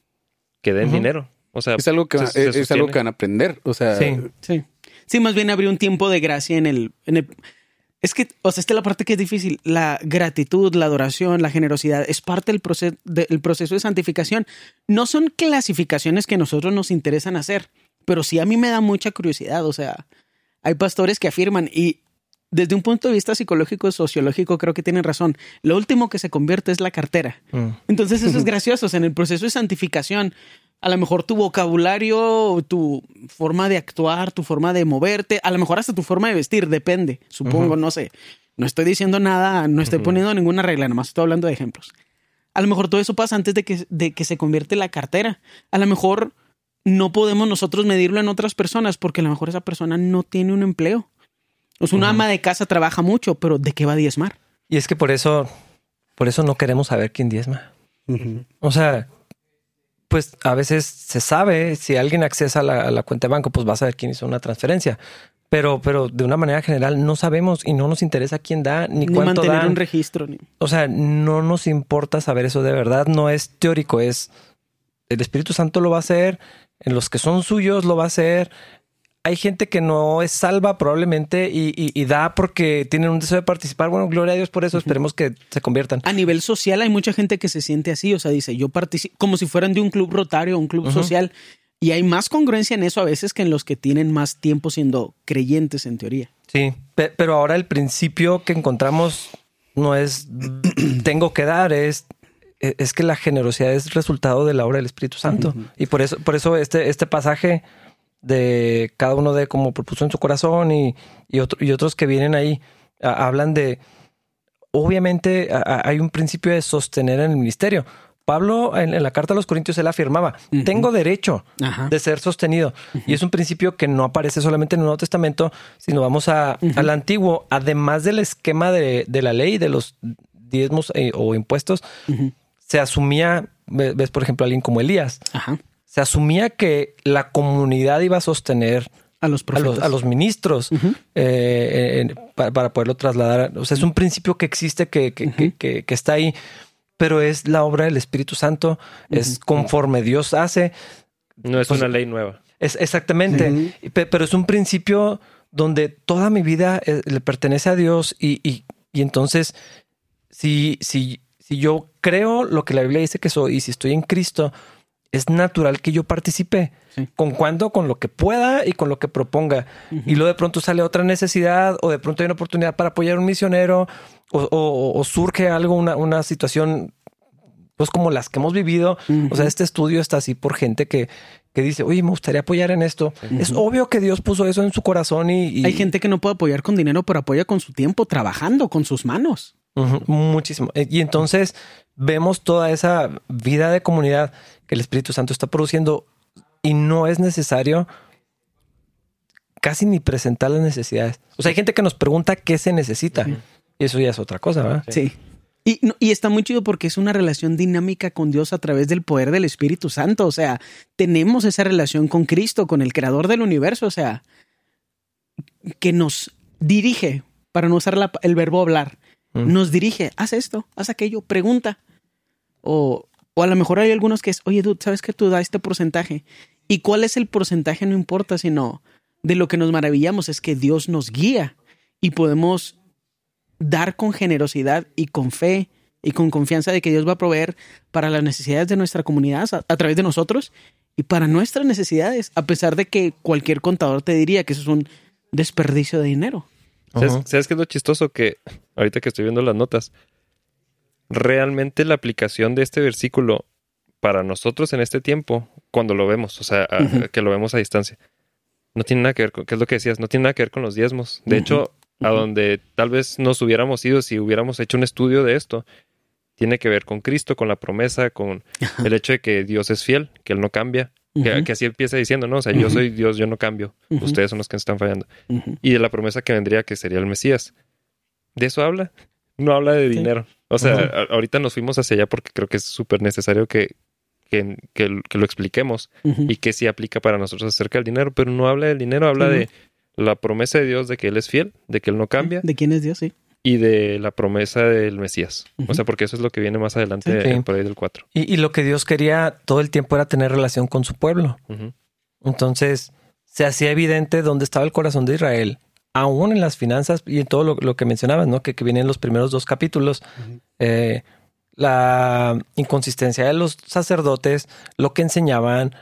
que den dinero. O sea, Es algo que, se- es, se es algo que van a aprender. O sea, Sí. Sí. Sí, más bien habría un tiempo de gracia en el, en el- Es que, o sea, esta es la parte que es difícil. La gratitud, la adoración, la generosidad es parte del proceso, del proceso de santificación. No son clasificaciones que a nosotros nos interesan hacer, pero sí a mí me da mucha curiosidad. O sea, hay pastores que afirman y desde un punto de vista psicológico y sociológico creo que tienen razón. Lo último que se convierte es la cartera. Mm. Entonces eso es [LAUGHS] gracioso. O sea, en el proceso de santificación, a lo mejor tu vocabulario, tu forma de actuar, tu forma de moverte, a lo mejor hasta tu forma de vestir, depende, supongo, no sé. No estoy diciendo nada, no estoy poniendo ninguna regla, nomás estoy hablando de ejemplos. A lo mejor todo eso pasa antes de que, de que se convierte la cartera. A lo mejor no podemos nosotros medirlo en otras personas porque a lo mejor esa persona no tiene un empleo. O sea, una ama de casa trabaja mucho, pero ¿de qué va a diezmar? Y es que por eso, por eso no queremos saber quién diezma. O sea, pues a veces se sabe, si alguien accesa a la, a la cuenta de banco, pues va a saber quién hizo una transferencia. Pero, pero de una manera general no sabemos y no nos interesa quién da ni, Ni cuánto mantener dan. un registro. Ni... O sea, no nos importa saber eso de verdad. No es teórico, es el Espíritu Santo lo va a hacer, en los que son suyos lo va a hacer. Hay gente que no es salva probablemente y, y- y da porque tienen un deseo de participar. Bueno, gloria a Dios por eso. Esperemos que se conviertan. A nivel social hay mucha gente que se siente así, o sea, dice, yo participo como si fueran de un club rotario, un club social, y hay más congruencia en eso a veces que en los que tienen más tiempo siendo creyentes en teoría. Sí, pe- pero ahora el principio que encontramos no es [CLEARS THROAT] tengo que dar, es, e, es que la generosidad es resultado de la obra del Espíritu Santo. Y por eso, por eso este, este pasaje de cada uno de como propuso en su corazón y, y, otro- y otros que vienen ahí a- hablan de, obviamente a- hay un principio de sostener en el ministerio. Pablo en, en la carta a los Corintios él afirmaba, tengo derecho Ajá. de ser sostenido. Y es un principio que no aparece solamente en el Nuevo Testamento, sino vamos a, al Antiguo, además del esquema de, de la ley, de los diezmos eh, o impuestos, se asumía, ve- ves por ejemplo a alguien como Elías, Ajá. Se asumía que la comunidad iba a sostener A los a profetas. los, a los ministros eh, en- pa- para, poderlo trasladar. O sea, es un principio que existe, que, que, que- Ujú. que- que está ahí, pero es la obra del Espíritu Santo, es conforme Dios hace. No es Pues- una ley nueva. Es exactamente, pero es un principio donde toda mi vida eh, le pertenece a Dios y, y- y entonces si, si, si yo creo lo que la Biblia dice que soy y si estoy en Cristo, es natural que yo participe. Sí. ¿Con cuánto? Con lo que pueda y con lo que proponga. Y luego de pronto sale otra necesidad o de pronto hay una oportunidad para apoyar a un misionero o, o- o surge algo, una, una situación pues como las que hemos vivido. O sea, este estudio está así por gente que, que dice, oye, me gustaría apoyar en esto. Es obvio que Dios puso eso en su corazón y... y- Hay gente que no puede apoyar con dinero, pero apoya con su tiempo, trabajando, con sus manos. Muchísimo. Eh, Y entonces vemos toda esa vida de comunidad que el Espíritu Santo está produciendo y no es necesario casi ni presentar las necesidades. O sea, hay gente que nos pregunta qué se necesita y eso ya es otra cosa, ¿verdad? Sí. Y, y está muy chido porque es una relación dinámica con Dios a través del poder del Espíritu Santo. O sea, tenemos esa relación con Cristo, con el creador del universo. O sea, que nos dirige, para no usar la- el verbo hablar, Mm. nos dirige, haz esto, haz aquello, pregunta. O, o a lo mejor hay algunos que es, oye, dude, ¿sabes que tú da este porcentaje? ¿Y cuál es el porcentaje? No importa, sino de lo que nos maravillamos es que Dios nos guía y podemos dar con generosidad y con fe y con confianza de que Dios va a proveer para las necesidades de nuestra comunidad a, a través de nosotros y para nuestras necesidades, a pesar de que cualquier contador te diría que eso es un desperdicio de dinero. ¿Sabes, Ujú. ¿Sabes qué es lo chistoso? Que ahorita que estoy viendo las notas, realmente la aplicación de este versículo para nosotros en este tiempo, cuando lo vemos, o sea, a- que lo vemos a distancia, no tiene nada que ver con, ¿qué es lo que decías? No tiene nada que ver con los diezmos. De hecho, a donde tal vez nos hubiéramos ido si hubiéramos hecho un estudio de esto, tiene que ver con Cristo, con la promesa, con [LAUGHS] el hecho de que Dios es fiel, que Él no cambia, que, así empieza diciendo, ¿no? O sea, yo soy Dios, yo no cambio, ustedes son los que están fallando. Y de la promesa que vendría, que sería el Mesías. ¿De eso habla? No habla de Sí. dinero. O sea, ahorita nos fuimos hacia allá porque creo que es súper necesario que, que, que- que lo expliquemos y que sí aplica para nosotros acerca del dinero, pero no habla del dinero, habla de la promesa de Dios de que Él es fiel, de que Él no cambia ¿De quién es Dios? Sí. Y de la promesa del Mesías. O sea, porque eso es lo que viene más adelante eh, por ahí del 4. Y, y lo que Dios quería todo el tiempo era tener relación con su pueblo. Entonces se hacía evidente dónde estaba el corazón de Israel, aún en las finanzas y en todo lo, lo que mencionabas, ¿no? Que, que viene en los primeros dos capítulos. Eh, la inconsistencia de los sacerdotes, lo que enseñaban,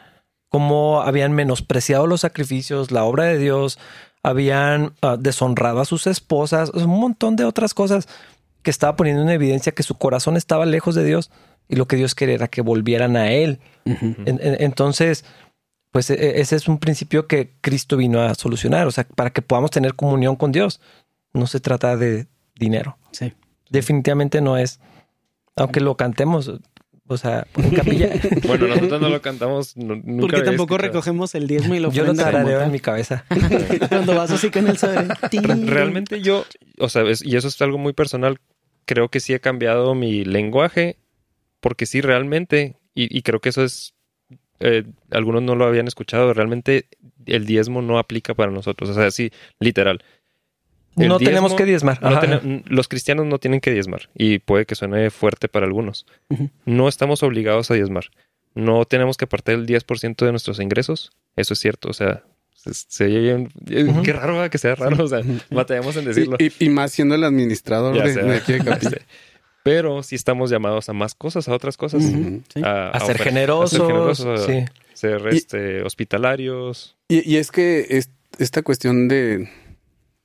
cómo habían menospreciado los sacrificios, la obra de Dios, habían ah, deshonrado a sus esposas, un montón de otras cosas que estaba poniendo en evidencia que su corazón estaba lejos de Dios y lo que Dios quería era que volvieran a Él. Ujú. En- en- entonces, pues e- e- ese es un principio que Cristo vino a solucionar, o sea, para que podamos tener comunión con Dios. No se trata de dinero. Sí. Definitivamente no es, aunque lo cantemos, o sea, en capilla. [LAUGHS] Bueno, nosotros no lo cantamos nu- nunca. Porque tampoco escuchado. recogemos el diezmo y lo [LAUGHS] Yo lo tarareo en mi cabeza. [LAUGHS] Cuando vas así con el sobre. Re- Realmente yo, o sea, es- y eso es algo muy personal, creo que sí he cambiado mi lenguaje, porque sí, realmente, y, y creo que eso es, eh, algunos no lo habían escuchado, realmente el diezmo no aplica para nosotros, o sea, sí, literal. El No tenemos que diezmar. no los cristianos no tienen que diezmar, y puede que suene fuerte para algunos. No estamos obligados a diezmar. No tenemos que apartar el 10% de nuestros ingresos. Eso es cierto, o sea, se, se oye bien- eh. Qué raro ¿verdad? que sea raro, o sea, batallamos en decirlo. Y, y- y más siendo el administrador Ya de, sé. de aquí de Capilla. Sí. Pero sí estamos llamados a más cosas, a otras cosas. Sí. A, A ser generosos. a ser generosos, a sí. ser Y- este, hospitalarios. Y, y es que es- esta cuestión de,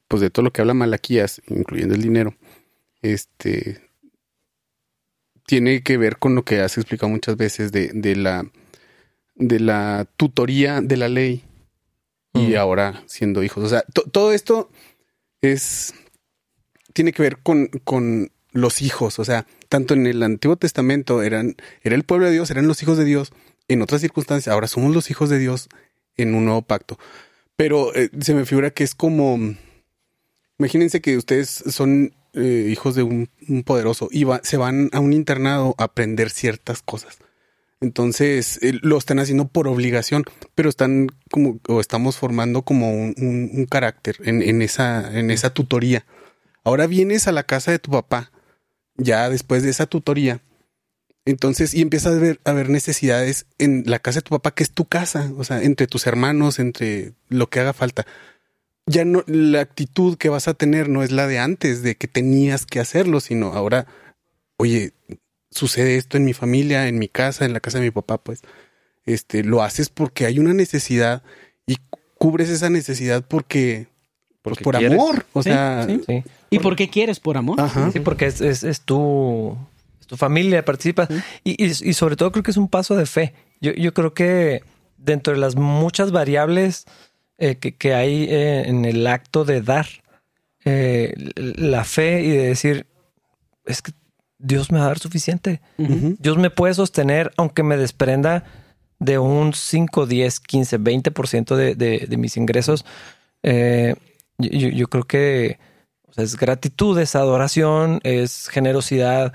pues de todo lo que habla Malaquías, incluyendo el dinero, este, tiene que ver con lo que has explicado muchas veces de, de la, de la tutoría de la ley y Mm. ahora siendo hijos. O sea, to- todo esto es, tiene que ver con, con los hijos. O sea, tanto en el Antiguo Testamento eran, era el pueblo de Dios, eran los hijos de Dios. En otras circunstancias, ahora somos los hijos de Dios en un nuevo pacto. Pero eh, se me figura que es como, imagínense que ustedes son eh, hijos de un, poderoso y se van a un internado a aprender ciertas cosas. Entonces eh, lo están haciendo por obligación, pero están como, o estamos formando como un carácter en, en esa, en esa tutoría. Ahora vienes a la casa de tu papá, ya después de esa tutoría, entonces, y empiezas a ver, a ver necesidades en la casa de tu papá, que es tu casa, o sea, entre tus hermanos, entre lo que haga falta. Ya no, la actitud que vas a tener no es la de antes, de que tenías que hacerlo, sino ahora, oye, sucede esto en mi familia, en mi casa, en la casa de mi papá, pues, este, lo haces porque hay una necesidad y cu- cubres esa necesidad porque, pues, por quieres. amor, o Sí, sea, sí. Sí. ¿Y por qué quieres? ¿Por amor? ajá. Sí, porque es, es, es tu, es tu familia, participa. Y, y, y sobre todo creo que es un paso de fe. Yo, yo creo que dentro de las muchas variables eh, que, que hay eh, en el acto de dar, eh, la fe y de decir, es que Dios me va a dar suficiente. Dios me puede sostener aunque me desprenda de un 5, 10, 15, 20% de, de, de mis ingresos. Yo, yo- creo que o sea, es gratitud, es adoración, es generosidad,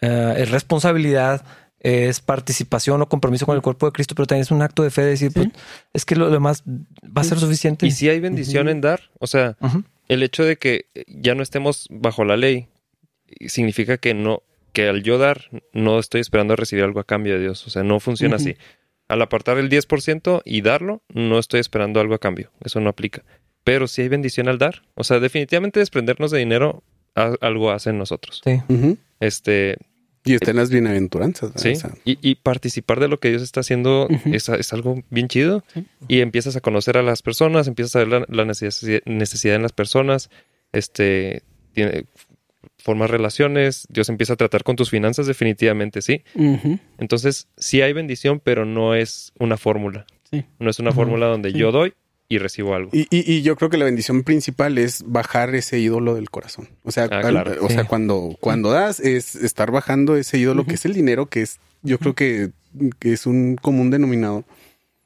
es responsabilidad, es participación o compromiso con el cuerpo de Cristo, pero también es un acto de fe de decir, pues, es que lo demás va a ser suficiente. Y si hay bendición en dar, o sea, el hecho de que ya no estemos bajo la ley significa que no, que al yo dar no estoy esperando a recibir algo a cambio de Dios. O sea, no funciona así. Al apartar el 10% y darlo, no estoy esperando algo a cambio. Eso no aplica. Pero si hay bendición al dar, o sea, definitivamente desprendernos de dinero a- algo hace en nosotros. Sí. Este, Y está en las bienaventuranzas. ¿verdad? sí. O sea, Y, y participar de lo que Dios está haciendo es, es algo bien chido. Y empiezas a conocer a las personas, empiezas a ver la, la necesidad, necesidad en las personas. Este, tiene- formas relaciones, Dios empieza a tratar con tus finanzas, definitivamente sí. Entonces, sí hay bendición, pero no es una fórmula. Sí. No es una fórmula donde sí. yo doy y recibo algo. Y, y- y yo creo que la bendición principal es bajar ese ídolo del corazón. O sea, Ah, al- o Sí. sea cuando, cuando das es estar bajando ese ídolo que es el dinero, que es, yo creo que, que es un común denominador.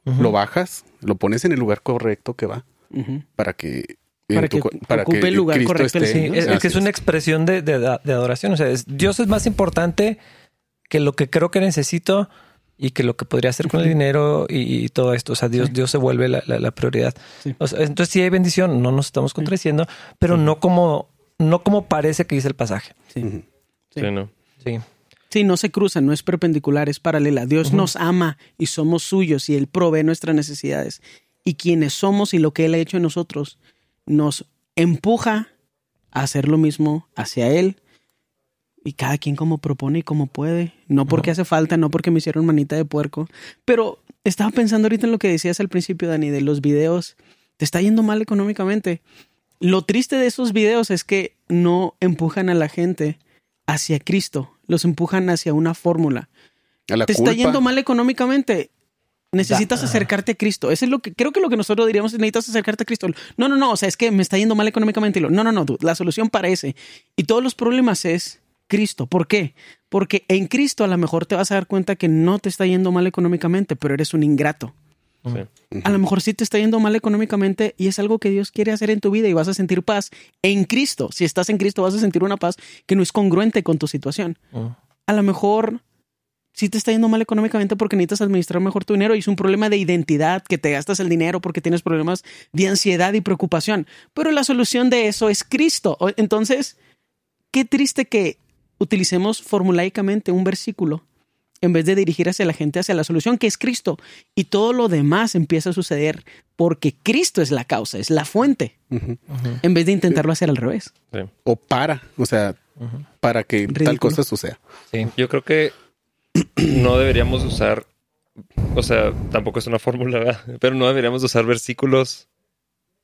Ujú. Lo bajas, lo pones en el lugar correcto que va para que Para tu que para ocupe que el lugar Cristo correcto el esté. Sí, ¿no? es, que es una expresión de, de- de adoración. O sea, es- Dios es más importante que lo que creo que necesito y que lo que podría hacer con el dinero y, y todo esto. O sea, Dios, Sí. Dios se vuelve la, la- la prioridad. Sí. O sea, entonces sí hay bendición, no nos estamos contradiciendo, pero no como, no como parece que dice el pasaje. Sí. Sí. Sí, ¿no? Sí. Sí, no se cruzan, no es perpendicular, es paralela. Dios nos ama y somos suyos y Él provee nuestras necesidades. Y quienes somos y lo que Él ha hecho en nosotros nos empuja a hacer lo mismo hacia Él. Y cada quien como propone y como puede. No porque hace falta, no porque me hicieron manita de puerco. Pero estaba pensando ahorita en lo que decías al principio, Dani, de los videos. Te está yendo mal económicamente. Lo triste de esos videos es que no empujan a la gente hacia Cristo, los empujan hacia una fórmula. A la Te culpa. está yendo mal económicamente. Necesitas Da- acercarte a Cristo. Eso es lo que creo que lo que nosotros diríamos es necesitas acercarte a Cristo. No, no, no, o sea, es que me está yendo mal económicamente. No, no, no, dude, la solución para ese y todos los problemas es Cristo. ¿Por qué? Porque en Cristo a lo mejor te vas a dar cuenta que no te está yendo mal económicamente, pero eres un ingrato. Sí. A lo mejor sí te está yendo mal económicamente y es algo que Dios quiere hacer en tu vida y vas a sentir paz en Cristo. Si estás en Cristo vas a sentir una paz que no es congruente con tu situación. Mm. A lo mejor sí te está yendo mal económicamente porque necesitas administrar mejor tu dinero y es un problema de identidad, que te gastas el dinero porque tienes problemas de ansiedad y preocupación. Pero la solución de eso es Cristo. Entonces, qué triste que utilicemos formulaicamente un versículo en vez de dirigir hacia la gente, hacia la solución que es Cristo. Y todo lo demás empieza a suceder porque Cristo es la causa, es la fuente, en vez de intentarlo hacer al revés. Sí. O para, o sea, para que tal cosa suceda. Sí. Yo creo que [CLEARS THROAT] no deberíamos usar, o sea, tampoco es una [LAUGHS] fórmula, ¿verdad? pero no deberíamos usar versículos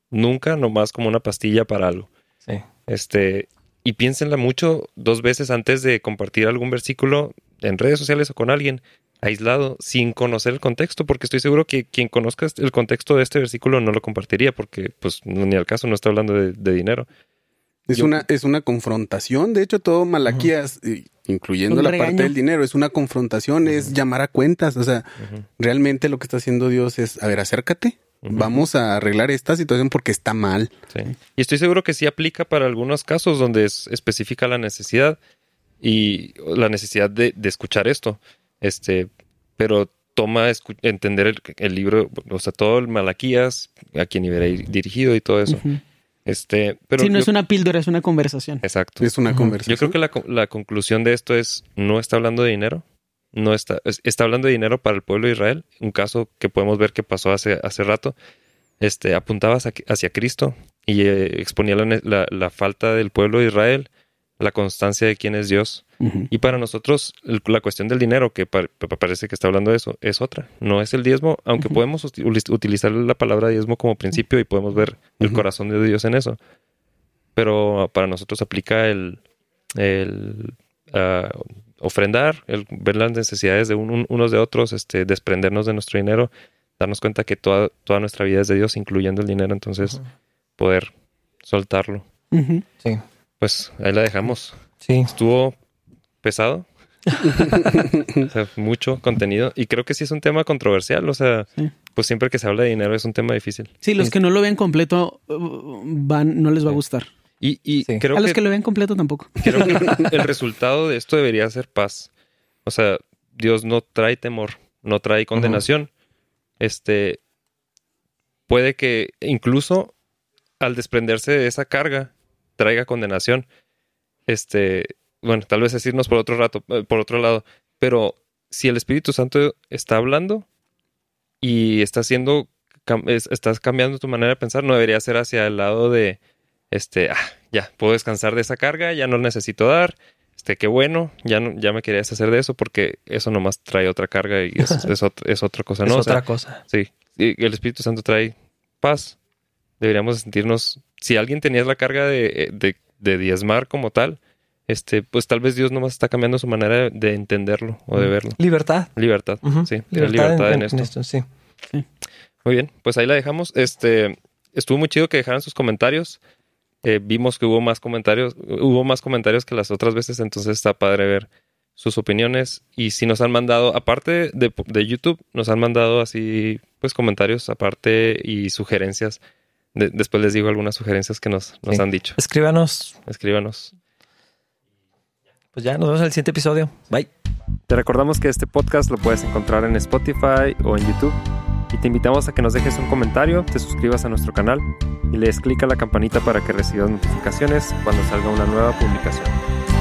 nunca, nomás como una pastilla para algo. Sí. Este, y piénsenla mucho dos veces antes de compartir algún versículo en redes sociales o con alguien aislado sin conocer el contexto, porque estoy seguro que quien conozca el contexto de este versículo no lo compartiría, porque pues ni al caso no está hablando de, de dinero. Es Yo- una, es una confrontación. De hecho, todo Malaquías, incluyendo la regaño. parte del dinero, es una confrontación, es llamar a cuentas. O sea, realmente lo que está haciendo Dios es, a ver, acércate. Vamos a arreglar esta situación porque está mal. Sí. Y estoy seguro que sí aplica para algunos casos donde es específica la necesidad y la necesidad de, de escuchar esto. Este, pero toma escu- entender el, el libro, o sea, todo el Malaquías, a quien iba ir dirigido y todo eso. Este, pero Sí, no yo- es una píldora, es una conversación. exacto. Es una conversación. Yo creo que la conclusión de esto es no está hablando de dinero, no está es- está hablando de dinero para el pueblo de Israel, un caso que podemos ver que pasó hace hace rato. Este apuntaba hacia, hacia Cristo y eh, exponía la, la- la falta del pueblo de Israel, la constancia de quién es Dios. Y para nosotros el- la cuestión del dinero, que pa- pa- parece que está hablando de eso, es otra. No es el diezmo, aunque podemos uti- utilizar la palabra diezmo como principio y podemos ver el corazón de Dios en eso. Pero para nosotros aplica el, el ah, ofrendar, el ver las necesidades de un- un- unos de otros, este, desprendernos de nuestro dinero, darnos cuenta que toda, toda nuestra vida es de Dios, incluyendo el dinero, entonces poder soltarlo. Sí. Pues ahí la dejamos. Sí. Estuvo pesado. [LAUGHS] O sea, mucho contenido. Y creo que sí es un tema controversial. O sea, Sí. pues siempre que se habla de dinero es un tema difícil. Sí, los que no lo vean completo uh, van, no les va a gustar. Y, y Sí. creo, a los que, que lo vean completo tampoco. creo que [LAUGHS] el resultado de esto debería ser paz. O sea, Dios no trae temor, no trae condenación. Este puede que incluso al desprenderse de esa carga traiga condenación. Este, bueno, tal vez decirnos por otro rato, eh, por otro lado, pero si el Espíritu Santo está hablando y está haciendo, estás cambiando tu manera de pensar, no debería ser hacia el lado de, este, ah, ya, puedo descansar de esa carga, ya no necesito dar, este, qué bueno, ya no, ya me quería deshacer de eso porque eso nomás trae otra carga y es, [LAUGHS] es, ot- es otra cosa, Es ¿no? O otra sea, cosa. Sí, y el Espíritu Santo trae paz. Deberíamos sentirnos, si alguien tenía la carga de, de, de diezmar como tal, este, pues tal vez Dios nomás está cambiando su manera de entenderlo o de verlo. Libertad. Libertad, sí, tener libertad, en, esto. sí. Muy bien, pues ahí la dejamos. Este, estuvo muy chido que dejaran sus comentarios. Eh, vimos que hubo más comentarios, hubo más comentarios que las otras veces, entonces está padre ver sus opiniones. Y si nos han mandado, aparte de, de YouTube, nos han mandado así, pues comentarios aparte y sugerencias. De- después les digo algunas sugerencias que nos, nos Sí. han dicho. Escríbanos. Escríbanos. Pues ya, nos vemos en el siguiente episodio. Bye. Te recordamos que este podcast lo puedes encontrar en Spotify o en YouTube. Y te invitamos a que nos dejes un comentario, te suscribas a nuestro canal y le des clic a la campanita para que recibas notificaciones cuando salga una nueva publicación.